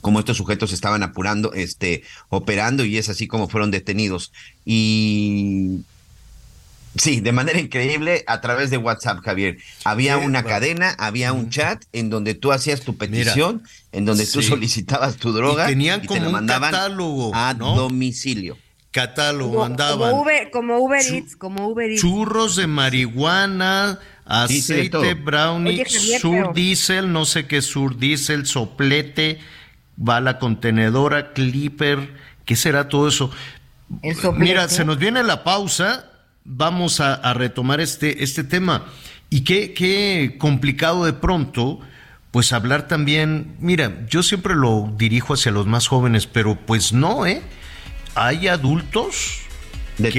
S6: como estos sujetos estaban apurando, este, operando y es así como fueron detenidos. Y Sí, de manera increíble a través de WhatsApp, Javier. Había una cadena, había un chat en donde tú hacías tu petición, en donde tú solicitabas tu droga
S2: y tenían como un catálogo
S6: a domicilio.
S2: Catálogo mandaban.
S5: Como Uber, Eats, como Uber Eats.
S2: Churros de marihuana, aceite brownie, sur diesel, no sé qué sur diesel, soplete, bala contenedora, clipper, ¿qué será todo eso? Mira, se nos viene la pausa vamos a, retomar este, este tema. Y qué, qué complicado de pronto, pues hablar también, mira, yo siempre lo dirijo hacia los más jóvenes, pero pues no, ¿eh? Hay adultos
S6: de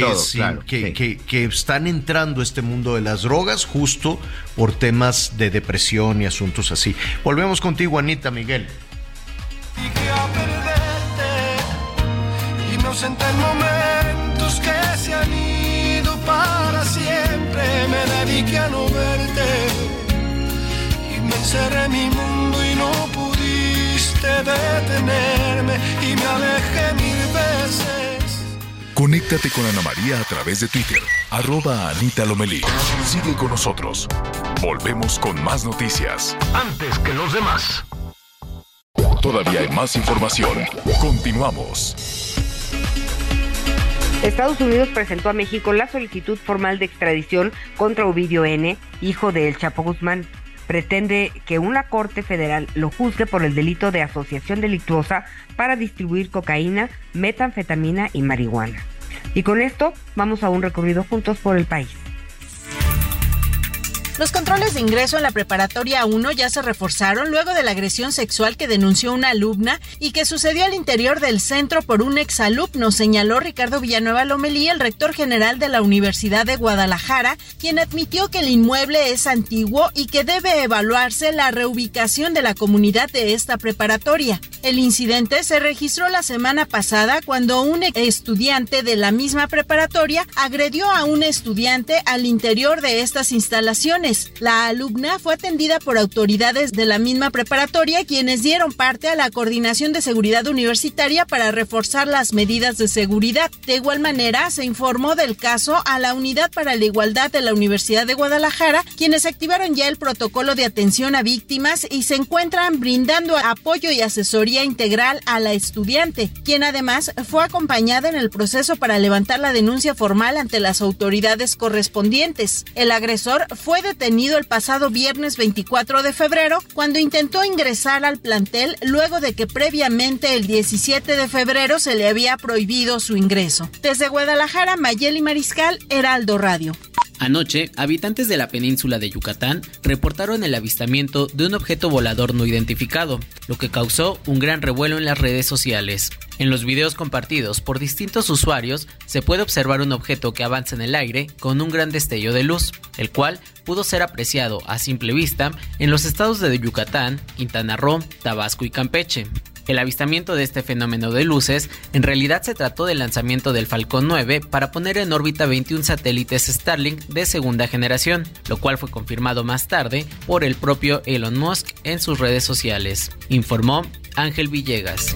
S2: que, que, que, están entrando a este mundo de las drogas justo por temas de depresión y asuntos así. Volvemos contigo, Anita Miguel.
S4: momentos que se han para siempre me dediqué a no verte y me encerré en mi mundo y no pudiste detenerme y me alejé mil veces.
S3: Conéctate con Ana María a través de Twitter, arroba Anita Lomelí. Sigue con nosotros. Volvemos con más noticias.
S1: Antes que los demás.
S3: Todavía hay más información. Continuamos.
S5: Estados Unidos presentó a México la solicitud formal de extradición contra Ovidio N., hijo de El Chapo Guzmán. Pretende que una corte federal lo juzgue por el delito de asociación delictuosa para distribuir cocaína, metanfetamina y marihuana. Y con esto vamos a un recorrido juntos por el país.
S9: Los controles de ingreso en la preparatoria 1 ya se reforzaron luego de la agresión sexual que denunció una alumna y que sucedió al interior del centro por un exalumno, señaló Ricardo Villanueva Lomelí, el rector general de la Universidad de Guadalajara, quien admitió que el inmueble es antiguo y que debe evaluarse la reubicación de la comunidad de esta preparatoria. El incidente se registró la semana pasada cuando un estudiante de la misma preparatoria agredió a un estudiante al interior de estas instalaciones la alumna fue atendida por autoridades de la misma preparatoria quienes dieron parte a la coordinación de seguridad universitaria para reforzar las medidas de seguridad. De igual manera, se informó del caso a la Unidad para la Igualdad de la Universidad de Guadalajara, quienes activaron ya el protocolo de atención a víctimas y se encuentran brindando apoyo y asesoría integral a la estudiante, quien además fue acompañada en el proceso para levantar la denuncia formal ante las autoridades correspondientes. El agresor fue detenido el pasado viernes 24 de febrero cuando intentó ingresar al plantel luego de que previamente el 17 de febrero se le había prohibido su ingreso. Desde Guadalajara, Mayeli Mariscal, Heraldo Radio.
S10: Anoche, habitantes de la península de Yucatán reportaron el avistamiento de un objeto volador no identificado, lo que causó un gran revuelo en las redes sociales. En los videos compartidos por distintos usuarios se puede observar un objeto que avanza en el aire con un gran destello de luz, el cual pudo ser apreciado a simple vista en los estados de Yucatán, Quintana Roo, Tabasco y Campeche. El avistamiento de este fenómeno de luces en realidad se trató del lanzamiento del Falcon 9 para poner en órbita 21 satélites Starlink de segunda generación, lo cual fue confirmado más tarde por el propio Elon Musk en sus redes sociales, informó Ángel Villegas.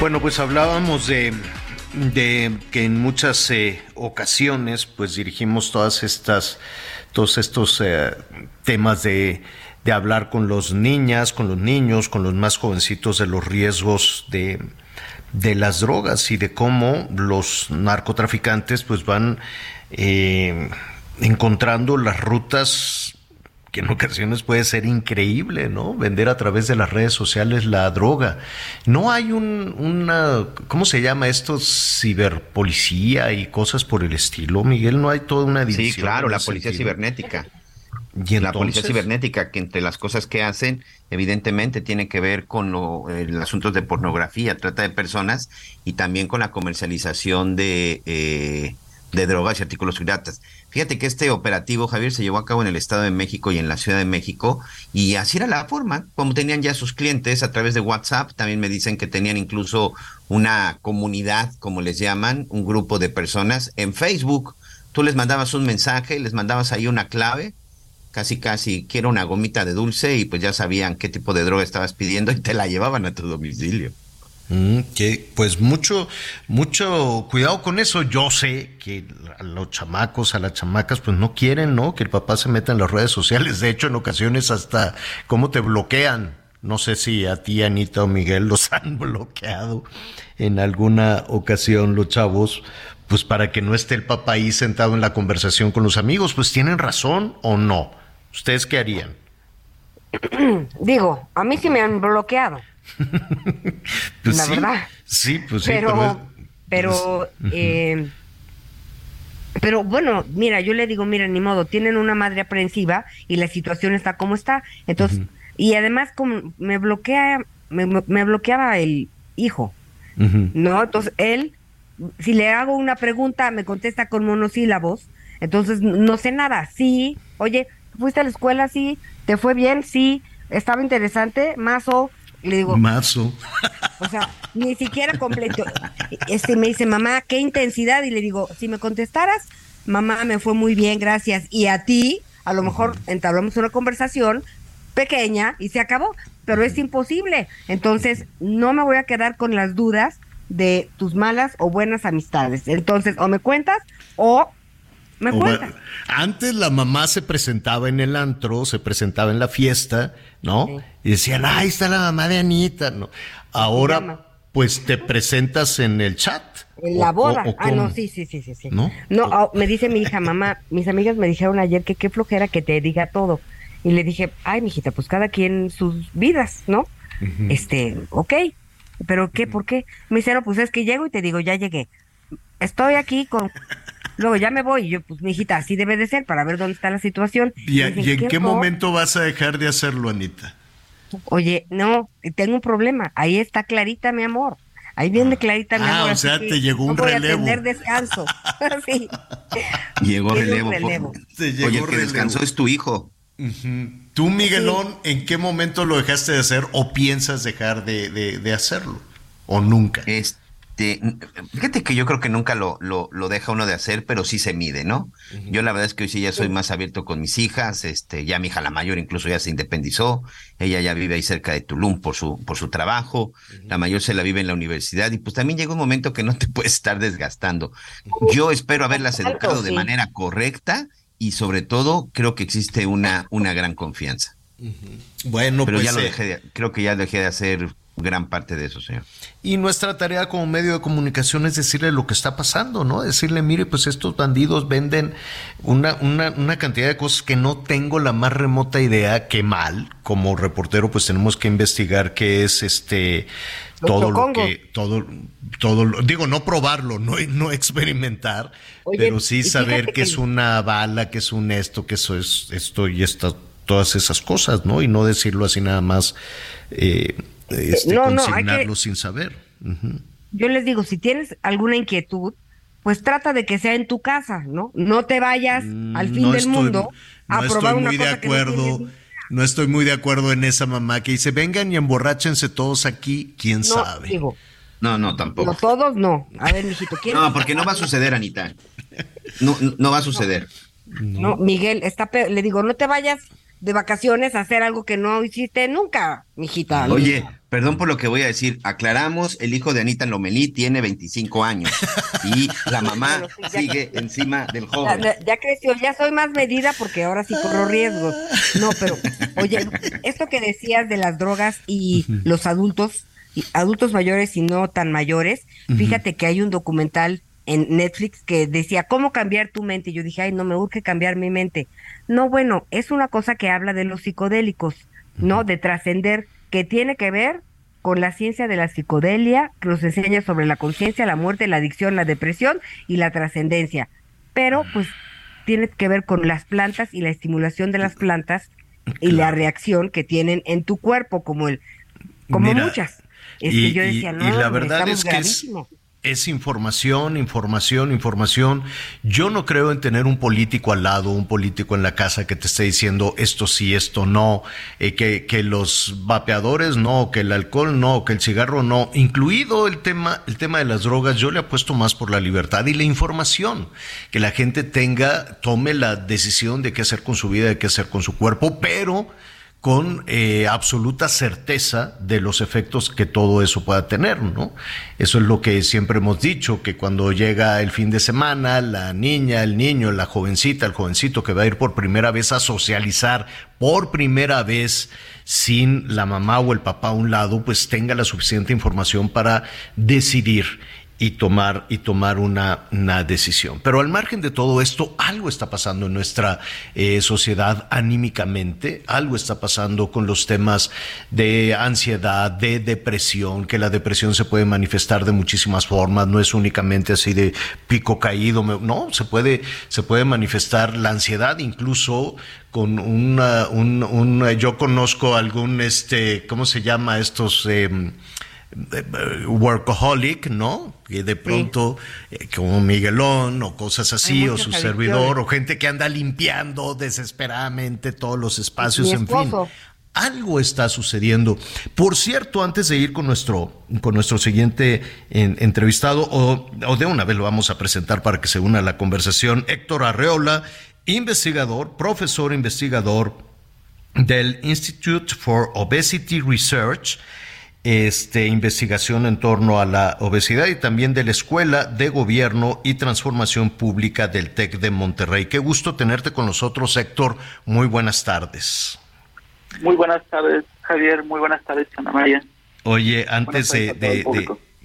S2: Bueno, pues hablábamos de, que en muchas eh, ocasiones pues dirigimos todas estas, todos estos eh, temas de de hablar con los niñas, con los niños, con los más jovencitos de los riesgos de, de las drogas y de cómo los narcotraficantes pues van eh, encontrando las rutas que en ocasiones puede ser increíble, ¿no? Vender a través de las redes sociales la droga. No hay un, una, ¿cómo se llama esto? Ciberpolicía y cosas por el estilo, Miguel. No hay toda una
S6: división. Sí, claro, la policía cibernética. ¿Y la policía cibernética, que entre las cosas que hacen, evidentemente tiene que ver con lo, el asunto de pornografía, trata de personas y también con la comercialización de, eh, de drogas y artículos piratas. Fíjate que este operativo, Javier, se llevó a cabo en el Estado de México y en la Ciudad de México, y así era la forma, como tenían ya sus clientes a través de WhatsApp, también me dicen que tenían incluso una comunidad, como les llaman, un grupo de personas en Facebook. Tú les mandabas un mensaje, les mandabas ahí una clave, casi casi quiero una gomita de dulce y pues ya sabían qué tipo de droga estabas pidiendo y te la llevaban a tu domicilio.
S2: Mm, que pues mucho, mucho cuidado con eso. Yo sé que a los chamacos, a las chamacas, pues no quieren, ¿no? Que el papá se meta en las redes sociales. De hecho, en ocasiones hasta cómo te bloquean. No sé si a ti, Anita o Miguel, los han bloqueado en alguna ocasión los chavos, pues para que no esté el papá ahí sentado en la conversación con los amigos. Pues tienen razón o no. ¿Ustedes qué harían?
S5: Digo, a mí sí me han bloqueado.
S2: Pues
S5: la
S2: sí,
S5: verdad.
S2: Sí, pues sí,
S5: Pero,
S2: pero,
S5: pero, eh, pero bueno, mira, yo le digo, mira, ni modo, tienen una madre aprensiva y la situación está como está. Entonces, y además como me bloquea, me, me bloqueaba el hijo, ¿no? Entonces, él, si le hago una pregunta, me contesta con monosílabos, entonces no sé nada. Sí, oye, ¿fuiste a la escuela? Sí, ¿te fue bien? Sí, estaba interesante, más o le digo,
S2: Mazo.
S5: o sea, ni siquiera completo. Este me dice, mamá, qué intensidad. Y le digo, si me contestaras, mamá, me fue muy bien, gracias. Y a ti, a lo mejor entablamos una conversación pequeña y se acabó, pero es imposible. Entonces, no me voy a quedar con las dudas de tus malas o buenas amistades. Entonces, o me cuentas o me
S2: va- Antes la mamá se presentaba en el antro, se presentaba en la fiesta, ¿no? Y decían, ahí está la mamá de Anita, ¿no? Ahora, pues te presentas en el chat.
S5: En la
S2: O-
S5: boda.
S2: o- o
S5: ah, no, sí, sí, sí. sí.
S2: ¿No?
S5: No, ah, me dice mi hija, mamá, mis amigas me dijeron ayer que qué flojera que te diga todo. Y le dije, ay, mijita, pues cada quien sus vidas, ¿no? Este, ok. ¿Pero qué? ¿Por qué? Me dice, no, pues es que llego y te digo, ya llegué. Estoy aquí con... Luego ya me voy. Y yo, pues, mijita, así debe de ser para ver dónde está la situación.
S2: ¿Y, en qué momento vas a dejar de hacerlo, Anita?
S5: Oye, no, tengo un problema. Ahí está clarita, mi amor. Ahí viene clarita, mi
S2: Ah,
S5: amor.
S2: o sea, te llegó un
S5: no voy
S2: relevo.
S5: a tener descanso. sí.
S6: Llegó relevo.
S5: relevo.
S2: Te llegó
S6: Oye, el que
S2: relevo.
S6: descansó es tu hijo.
S2: Tú, Miguelón, ¿en qué momento lo dejaste de hacer o piensas dejar de, de- de hacerlo? ¿O nunca?
S6: Este, fíjate que yo creo que nunca lo, lo, lo deja uno de hacer, pero sí se mide, ¿no? Yo la verdad es que hoy sí ya soy más abierto con mis hijas, este, ya mi hija la mayor incluso ya se independizó, ella ya vive ahí cerca de Tulum por su, por su trabajo, la mayor se la vive en la universidad y pues también llega un momento que no te puedes estar desgastando. Yo espero haberlas
S5: Exacto,
S6: educado de
S5: sí.
S6: manera correcta y sobre todo creo que existe una, una gran confianza.
S2: Bueno,
S6: pero
S2: pues,
S6: ya lo
S2: eh,
S6: dejé de- creo que ya dejé de hacer gran parte de eso, señor.
S2: Y nuestra tarea como medio de comunicación es decirle lo que está pasando, ¿no? Decirle, mire, pues estos bandidos venden una, una, una cantidad de cosas que no tengo la más remota idea que mal. Como reportero, pues tenemos que investigar qué es este todo lo que, todo, todo lo- digo, no probarlo, no, no experimentar,
S5: Oye,
S2: pero sí saber que,
S5: que-
S2: es una bala, que es un esto, que eso es esto y esta, todas esas cosas, ¿no? Y no decirlo así nada más, eh, este,
S5: No, no, que-
S2: sin saber.
S5: Yo les digo, si tienes alguna inquietud, pues trata de que sea en tu casa, ¿no? No te vayas al fin
S2: Mm, No
S5: del
S2: estoy-
S5: mundo a
S2: no
S5: probar
S2: estoy
S5: una
S2: muy de
S5: cosa que no
S2: acuerdo.
S5: tienes
S2: No estoy muy de acuerdo en esa mamá que dice, vengan y emborráchense todos aquí, quién
S5: No,
S2: sabe.
S5: digo,
S6: No, no, tampoco.
S5: no todos no. A ver, mijito, ¿quién?
S6: No, porque no va a suceder, Anita. No, no- no va a suceder.
S5: No, Miguel, está pe- le digo, no te vayas de vacaciones a hacer algo que no hiciste nunca, mijita.
S6: Oye, perdón por lo que voy a decir. Aclaramos, el hijo de Anita Lomelí tiene 25 años y la mamá
S5: Bueno, sí, ya-
S6: sigue encima del joven.
S5: ya- ya creció, ya soy más medida porque ahora sí corro riesgos. No, pero, oye, esto que decías de las drogas y los adultos, y adultos mayores y no tan mayores, fíjate que hay un documental en Netflix que decía, ¿cómo cambiar tu mente? Y yo dije, ay, no me urge cambiar mi mente. No, bueno, es una cosa que habla de los psicodélicos, ¿no? De trascender, que tiene que ver con la ciencia de la psicodelia, que nos enseña sobre la conciencia, la muerte, la adicción, la depresión y la trascendencia. Pero, pues, tiene que ver con las plantas y la estimulación de las plantas y la reacción que tienen en tu cuerpo, como el, como
S2: Mira,
S5: muchas. Es
S2: y,
S5: que yo
S2: y-
S5: decía,
S2: y
S5: no,
S2: la
S5: hombre,
S2: verdad es que es,
S5: gravísimos".
S2: Es información, información, información. Yo no creo en tener un político al lado, un político en la casa que te esté diciendo esto sí, esto no, eh, que, que, los vapeadores no, que el alcohol no, que el cigarro no, incluido el tema, el tema de las drogas. Yo le apuesto más por la libertad y la información, que la gente tenga, tome la decisión de qué hacer con su vida, de qué hacer con su cuerpo, pero con eh, absoluta certeza de los efectos que todo eso pueda tener, ¿no? Eso es lo que siempre hemos dicho, que cuando llega el fin de semana, la niña, el niño, la jovencita, el jovencito que va a ir por primera vez a socializar, por primera vez sin la mamá o el papá a un lado, pues tenga la suficiente información para decidir y tomar, y tomar una, una, decisión. Pero al margen de todo esto, algo está pasando en nuestra eh, sociedad anímicamente, algo está pasando con los temas de ansiedad, de depresión, que la depresión se puede manifestar de muchísimas formas, no es únicamente así de pico caído, no, se puede, se puede manifestar la ansiedad incluso con una, un, un, yo conozco algún, este, ¿cómo se llama estos? Eh, workaholic, ¿no? Que de pronto, eh, como Miguelón o cosas así, o su servidor, o gente que anda limpiando desesperadamente todos los espacios, en fin. Algo está sucediendo. Por cierto, antes de ir con nuestro, con nuestro siguiente entrevistado, o, o de una vez lo vamos a presentar para que se una a la conversación, Héctor Arreola, investigador, profesor investigador del Institute for Obesity Research, este, investigación en torno a la obesidad y también de la Escuela de Gobierno y Transformación Pública del TEC de Monterrey. Qué gusto tenerte con nosotros, Héctor. Muy buenas tardes.
S11: Muy buenas tardes, Javier. Muy buenas tardes, Ana María.
S2: Oye, antes de,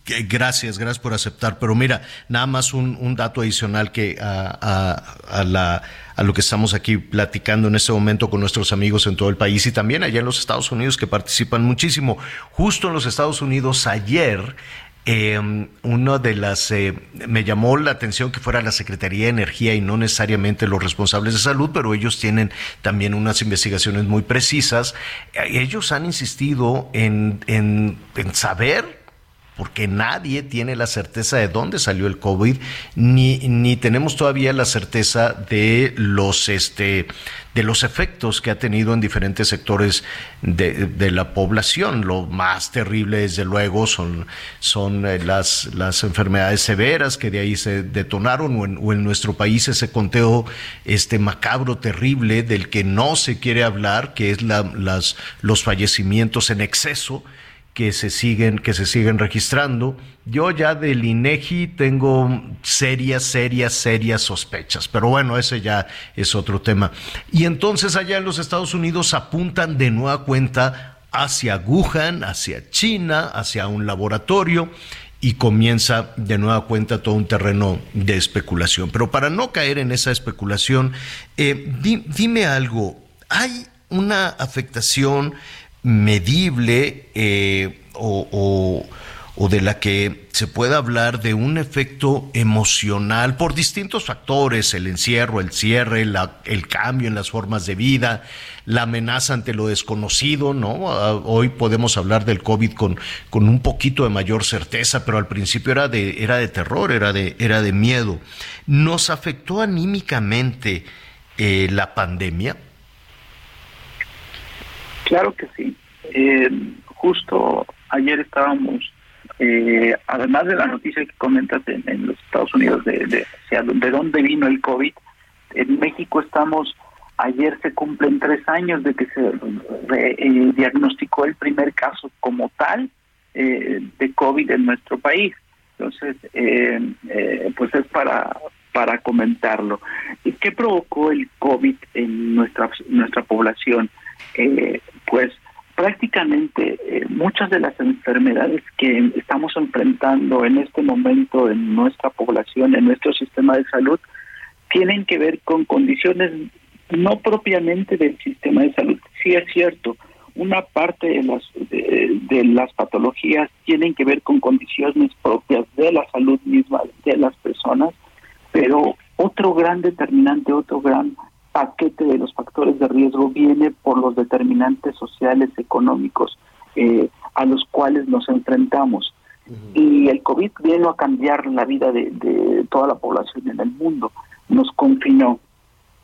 S2: Gracias, gracias por aceptar. Pero mira, nada más un, dato adicional que a, la, a lo que estamos aquí platicando en este momento con nuestros amigos en todo el país y también allá en los Estados Unidos que participan muchísimo. Justo en los Estados Unidos ayer eh, uno de las eh, me llamó la atención que fuera la Secretaría de Energía y no necesariamente los responsables de salud, pero ellos tienen también unas investigaciones muy precisas. Ellos han insistido en, en, en saber porque nadie tiene la certeza de dónde salió el COVID, ni, ni tenemos todavía la certeza de los, este, de los efectos que ha tenido en diferentes sectores de, de la población. Lo más terrible, desde luego, son, son eh, las, las enfermedades severas que de ahí se detonaron, o en, o en nuestro país ese conteo este macabro, terrible, del que no se quiere hablar, que es la, las, los fallecimientos en exceso que se siguen, que se siguen registrando. Yo ya del INEGI tengo serias, serias, serias sospechas, pero bueno, ese ya es otro tema. Y entonces allá en los Estados Unidos apuntan de nueva cuenta hacia Wuhan, hacia China, hacia un laboratorio y comienza de nueva cuenta todo un terreno de especulación. Pero para no caer en esa especulación, eh, dime algo, ¿hay una afectación medible eh, o, de la que se pueda hablar de un efecto emocional por distintos factores, el encierro, el cierre, el cambio en las formas de vida, la amenaza ante lo desconocido, ¿no? Ah, hoy podemos hablar del COVID con, con un poquito de mayor certeza, pero al principio era de, era de terror, era de, era de miedo. ¿Nos afectó anímicamente eh, la pandemia?
S11: Claro que sí. Eh, justo ayer estábamos, eh, además de la noticia que comentas en, los Estados Unidos de, de, de dónde vino el COVID, en México estamos, ayer se cumplen tres años de que se eh, diagnosticó el primer caso como tal de COVID en nuestro país. Entonces, pues es para para comentarlo. ¿Qué provocó el COVID en nuestra nuestra población? Eh, pues prácticamente eh, muchas de las enfermedades que estamos enfrentando en este momento en nuestra población, en nuestro sistema de salud, tienen que ver con condiciones no propiamente del sistema de salud. Sí es cierto, una parte de las de, las patologías tienen que ver con condiciones propias de la salud misma de las personas, pero otro gran determinante, otro gran paquete de los factores de riesgo viene por los determinantes sociales, económicos eh, a los cuales nos enfrentamos. Y el COVID vino a cambiar la vida de, toda la población en el mundo, nos confinó,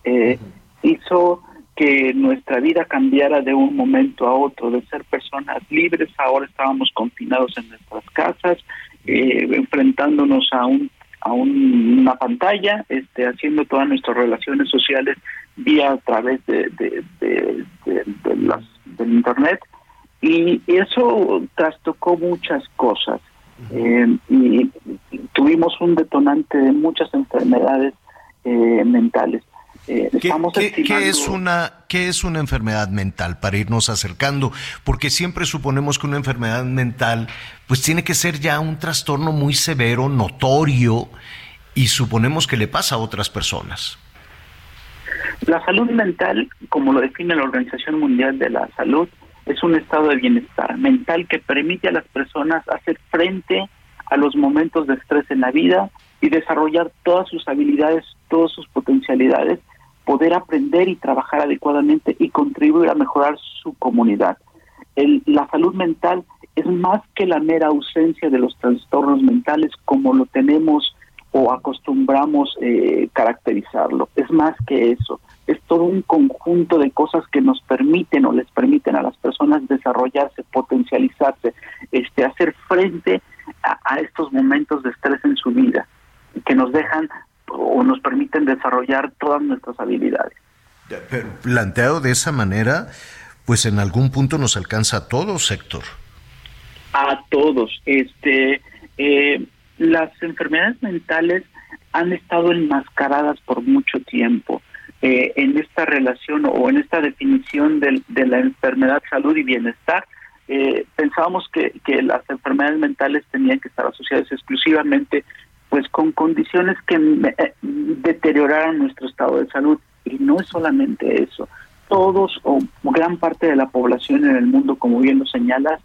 S11: eh, hizo que nuestra vida cambiara de un momento a otro, de ser personas libres, ahora estábamos confinados en nuestras casas, eh, enfrentándonos a un a una pantalla, este, haciendo todas nuestras relaciones sociales vía a través de, de, las, del internet. Y eso trastocó muchas cosas. Eh, y tuvimos un detonante de muchas enfermedades eh, mentales.
S2: Eh, ¿Qué, es una, ¿Qué es una enfermedad mental para irnos acercando? Porque siempre suponemos que una enfermedad mental pues tiene que ser ya un trastorno muy severo, notorio, y suponemos que le pasa a otras personas.
S11: La salud mental, como lo define la Organización Mundial de la Salud, es un estado de bienestar mental que permite a las personas hacer frente a los momentos de estrés en la vida y desarrollar todas sus habilidades, todas sus potencialidades poder aprender y trabajar adecuadamente y contribuir a mejorar su comunidad. la salud mental es más que la mera ausencia de los trastornos mentales como lo tenemos o acostumbramos eh, caracterizarlo. Es más que eso. Es todo un conjunto de cosas que nos permiten o les permiten a las personas desarrollarse, potencializarse, este, hacer frente a, a estos momentos de estrés en su vida, que nos dejan o nos permiten desarrollar todas nuestras habilidades.
S2: Pero planteado de esa manera, pues en algún punto nos alcanza a todos, sector.
S11: A todos. Este, eh, las enfermedades mentales han estado enmascaradas por mucho tiempo. Eh, en esta relación o en esta definición de, la enfermedad, salud y bienestar, eh, pensábamos que, que, las enfermedades mentales tenían que estar asociadas exclusivamente pues con condiciones que eh, deterioraran nuestro estado de salud. Y no es solamente eso. Todos o gran parte de la población en el mundo, como bien lo señalas,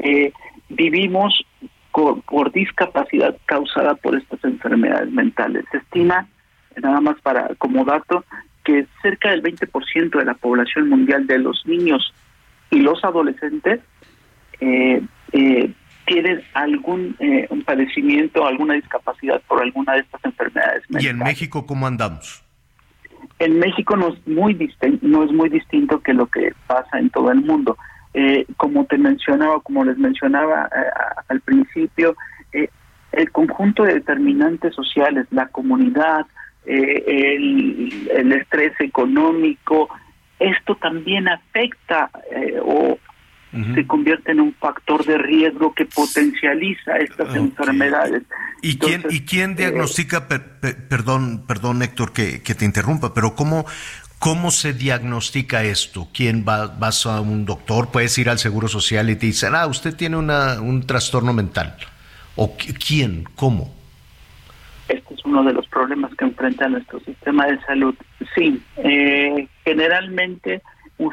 S11: eh, vivimos por, discapacidad causada por estas enfermedades mentales. Se estima, nada más para como dato, que cerca del 20% de la población mundial de los niños y los adolescentes eh, eh, tienen algún eh, un padecimiento, alguna discapacidad por alguna de estas enfermedades.
S2: ¿Y en México cómo andamos?
S11: En México no es muy distinto, no es muy distinto que lo que pasa en todo el mundo. Eh, como te mencionaba, como les mencionaba eh, al principio, el conjunto de determinantes sociales, la comunidad, el, el, estrés económico, esto también afecta o se convierte en un factor de riesgo que potencializa estas enfermedades.
S2: ¿Y quién, ¿y quién eh, diagnostica, perdón, perdón Héctor que, te interrumpa, pero cómo, cómo se diagnostica esto? ¿Quién va, vas a un doctor, puedes ir al Seguro Social y te dicen, ah, usted tiene una, un trastorno mental? ¿O quién? ¿Cómo?
S11: Este es uno de los problemas que enfrenta nuestro sistema de salud. Sí, eh, generalmente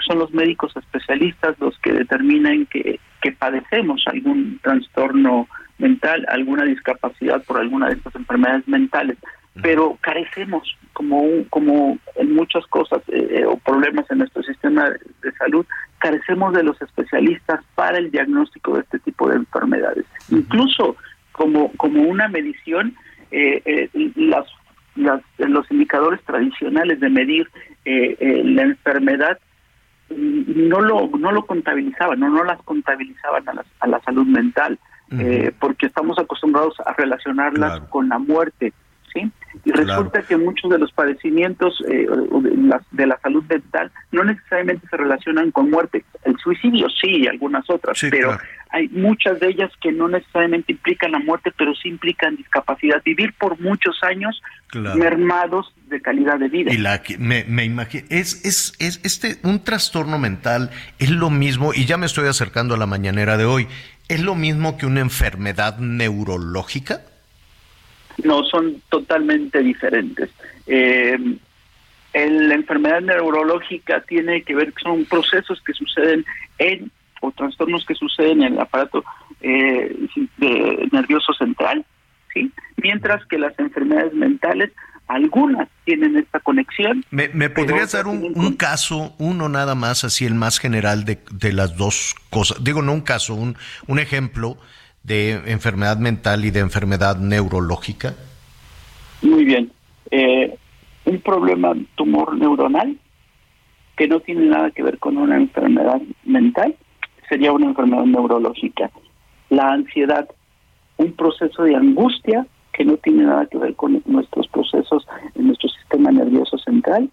S11: son los médicos especialistas los que determinan que, que padecemos algún trastorno mental, alguna discapacidad por alguna de estas enfermedades mentales, pero carecemos, como, como en muchas cosas eh, o problemas en nuestro sistema de, salud, carecemos de los especialistas para el diagnóstico de este tipo de enfermedades. Incluso como, como una medición, eh, eh, las, las, los indicadores tradicionales de medir la enfermedad no lo no lo contabilizaban, no, no las contabilizaban a la, a la salud mental, eh, porque estamos acostumbrados a relacionarlas con la muerte, ¿sí? Y resulta que muchos de los padecimientos eh, de, la, de, la, salud mental no necesariamente se relacionan con muerte. El suicidio sí, y algunas otras, pero hay muchas de ellas que no necesariamente implican la muerte, pero sí implican discapacidad. Vivir por muchos años mermados de calidad de vida.
S2: Y la me, me imagino, es, es, es este, un trastorno mental es lo mismo, y ya me estoy acercando a la mañanera de hoy, ¿es lo mismo que una enfermedad neurológica?
S11: No, son totalmente diferentes. Eh, la enfermedad neurológica tiene que ver, son procesos que suceden en o trastornos que suceden en el aparato eh, nervioso central, ¿sí? Mientras que las enfermedades mentales, algunas tienen esta conexión.
S2: ¿Me, me podrías dar un, caso, uno nada más, así el más general de, de las dos cosas? Digo, no un caso, un, un ejemplo de enfermedad mental y de enfermedad neurológica?
S11: Muy bien. Eh, un problema tumor neuronal que no tiene nada que ver con una enfermedad mental sería una enfermedad neurológica. La ansiedad, un proceso de angustia que no tiene nada que ver con nuestros procesos en nuestro sistema nervioso central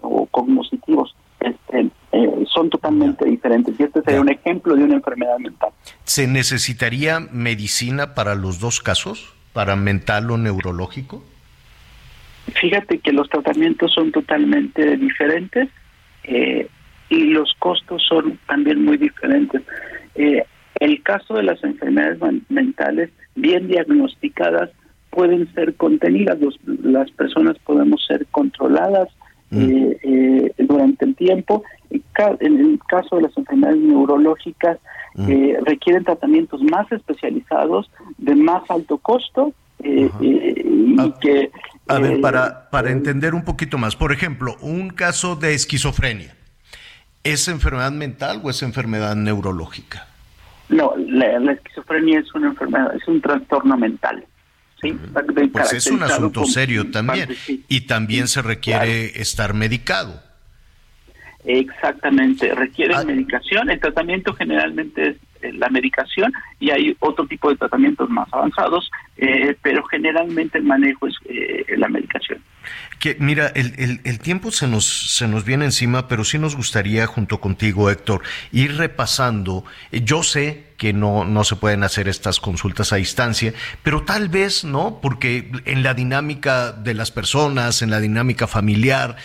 S11: o cognitivos. Este, eh, son totalmente diferentes y este sería un ejemplo de una enfermedad mental.
S2: ¿Se necesitaría medicina para los dos casos, para mental o neurológico?
S11: Fíjate que los tratamientos son totalmente diferentes eh, y los costos son también muy diferentes. Eh, el caso de las enfermedades mentales bien diagnosticadas pueden ser contenidas, las personas podemos ser controladas mm. eh, durante el tiempo. En el caso de las enfermedades neurológicas mm. requieren tratamientos más especializados, de más alto costo y ah. que
S2: a ver, para, para entender un poquito más, por ejemplo, un caso de esquizofrenia, ¿es enfermedad mental o es enfermedad neurológica?
S11: No, la, esquizofrenia es una enfermedad, es un trastorno mental. ¿Sí?
S2: Pues es un asunto serio también y también se requiere estar medicado.
S11: Exactamente, requiere ah. medicación. El tratamiento generalmente es la medicación y hay otro tipo de tratamientos más avanzados, eh, pero generalmente el manejo es eh, la medicación.
S2: Que mira, el, el, tiempo se nos, se nos viene encima, pero sí nos gustaría, junto contigo, Héctor, ir repasando. Yo sé que no, no se pueden hacer estas consultas a distancia, pero tal vez, ¿no? Porque en la dinámica de las personas, en la dinámica familiar,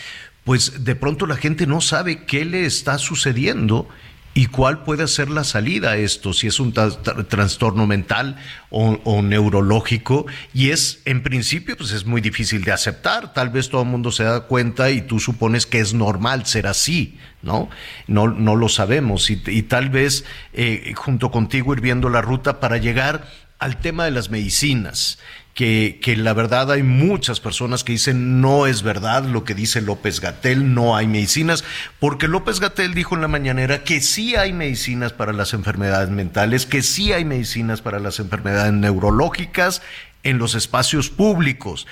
S2: pues de pronto la gente no sabe qué le está sucediendo ¿Y cuál puede ser la salida a esto? Si es un trastorno mental o, neurológico. Y es, en principio, pues es muy difícil de aceptar. Tal vez todo el mundo se da cuenta y tú supones que es normal ser así, ¿no? No, no lo sabemos. Y, tal vez eh, junto contigo ir viendo la ruta para llegar al tema de las medicinas que, que, la verdad hay muchas personas que dicen no es verdad lo que dice López Gatel, no hay medicinas, porque López Gatel dijo en la mañanera que sí hay medicinas para las enfermedades mentales, que sí hay medicinas para las enfermedades neurológicas en los espacios públicos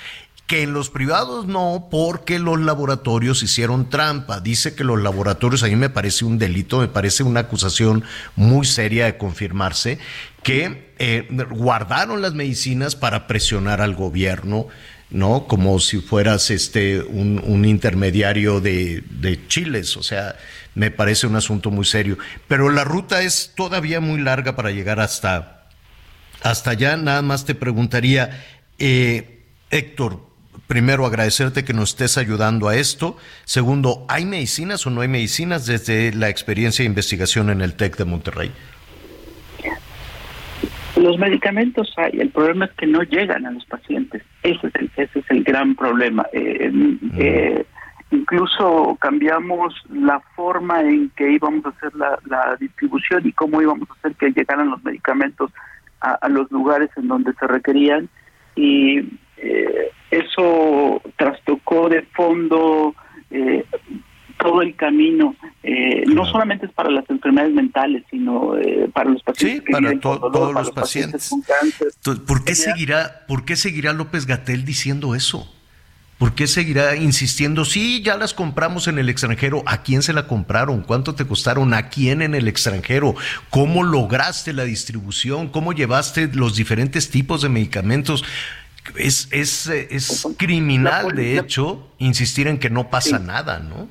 S2: que en los privados no, porque los laboratorios hicieron trampa. Dice que los laboratorios, a mí me parece un delito, me parece una acusación muy seria de confirmarse, que eh, guardaron las medicinas para presionar al gobierno, ¿no? Como si fueras este un, intermediario de, chiles, o sea, me parece un asunto muy serio. Pero la ruta es todavía muy larga para llegar hasta, hasta allá. Nada más te preguntaría, eh, Héctor, primero agradecerte que nos estés ayudando a esto. Segundo, ¿hay medicinas o no hay medicinas desde la experiencia de investigación en el TEC de Monterrey?
S11: Los medicamentos hay, el problema es que no llegan a los pacientes. Ese es el, ese es el gran problema. Eh, mm. eh, incluso cambiamos la forma en que íbamos a hacer la, distribución y cómo íbamos a hacer que llegaran los medicamentos a, los lugares en donde se requerían. Y eh, eso trastocó de fondo eh, todo el camino. Eh, no solamente es para las enfermedades mentales, sino para los pacientes.
S2: Sí, para, todos los, pacientes. ¿Por qué seguirá, por qué seguirá López Gatel diciendo eso? ¿Por qué seguirá insistiendo? Sí, ya las compramos en el extranjero. ¿A quién se la compraron? ¿Cuánto te costaron? ¿A quién en el extranjero? ¿Cómo lograste la distribución? ¿Cómo llevaste los diferentes tipos de medicamentos? Es, es, es criminal, de hecho, insistir en que no pasa nada, ¿no?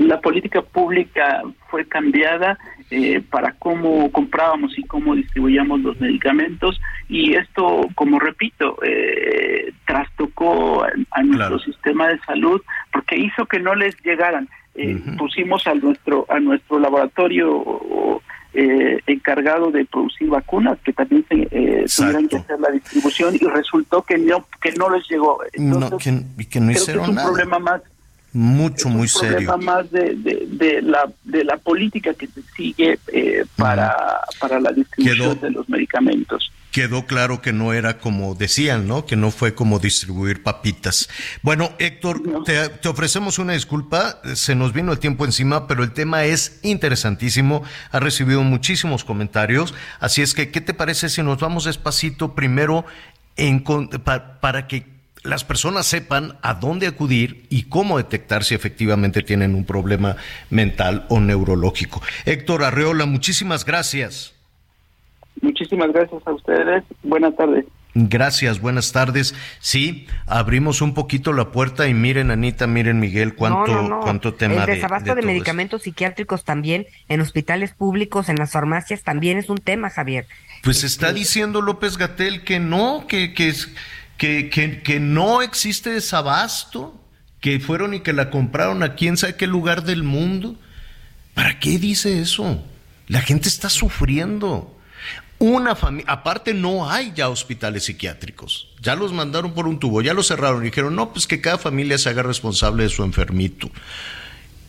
S11: La política pública fue cambiada eh, para cómo comprábamos y cómo distribuíamos los medicamentos y esto, como repito, eh, trastocó a, nuestro sistema de salud porque hizo que no les llegaran. Eh, pusimos a nuestro a nuestro laboratorio eh, encargado de producir vacunas que también se, eh, tuvieran que hacer la distribución y resultó que no que no les llegó.
S2: No, que, que no hicieron
S11: es un problema más
S2: mucho muy
S11: serio. más de, de, la de la política que se sigue eh, para para la distribución de los medicamentos
S2: quedó claro que no era como decían, ¿no? Que no fue como distribuir papitas. Bueno, Héctor, te, ofrecemos una disculpa, se nos vino el tiempo encima, pero el tema es interesantísimo, ha recibido muchísimos comentarios, así es que, ¿qué te parece si nos vamos despacito primero en, para que las personas sepan a dónde acudir y cómo detectar si efectivamente tienen un problema mental o neurológico. Héctor Arreola, muchísimas gracias.
S11: Muchísimas gracias a ustedes. Buenas tardes.
S2: Gracias, buenas tardes. Sí, abrimos un poquito la puerta y miren, Anita, miren, Miguel, cuánto, cuánto tema
S5: El desabasto de, medicamentos psiquiátricos también en hospitales públicos, en las farmacias, también es un tema, Javier.
S2: Pues está este, diciendo López Gatel que no, que, que, que, que, que no existe desabasto, que fueron y que la compraron a quién sabe qué lugar del mundo. ¿Para qué dice eso? La gente está sufriendo. Una familia, aparte no hay ya hospitales psiquiátricos. Ya los mandaron por un tubo, ya los cerraron y dijeron, no, pues que cada familia se haga responsable de su enfermito.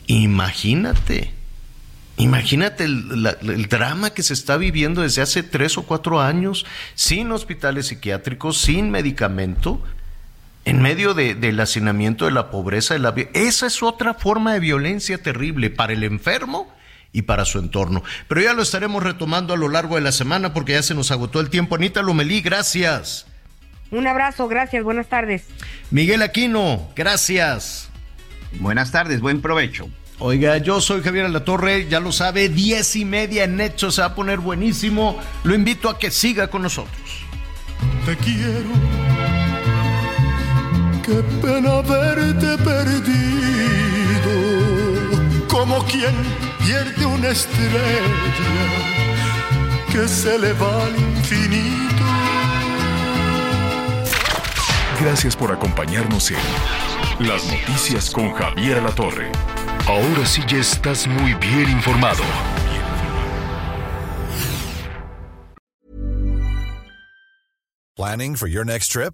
S2: Imagínate, imagínate el, drama que se está viviendo desde hace tres o cuatro años, sin hospitales psiquiátricos, sin medicamento, en medio del hacinamiento de la pobreza. De la, esa es otra forma de violencia terrible para el enfermo y para su entorno. Pero ya lo estaremos retomando a lo largo de la semana porque ya se nos agotó el tiempo. Anita Lomelí, gracias.
S5: Un abrazo, gracias, buenas tardes.
S2: Miguel Aquino, gracias.
S6: Buenas tardes, buen provecho.
S2: Oiga, yo soy Javier Alatorre, ya lo sabe, diez y media en Hecho se va a poner buenísimo. Lo invito a que siga con nosotros.
S4: Te quiero, qué pena verte perdido, como quien pierde una estrella que se le va al infinito.
S3: Gracias por acompañarnos en Las Noticias con Javier La Torre. Ahora sí ya estás muy bien informado.
S12: Planning for your next trip?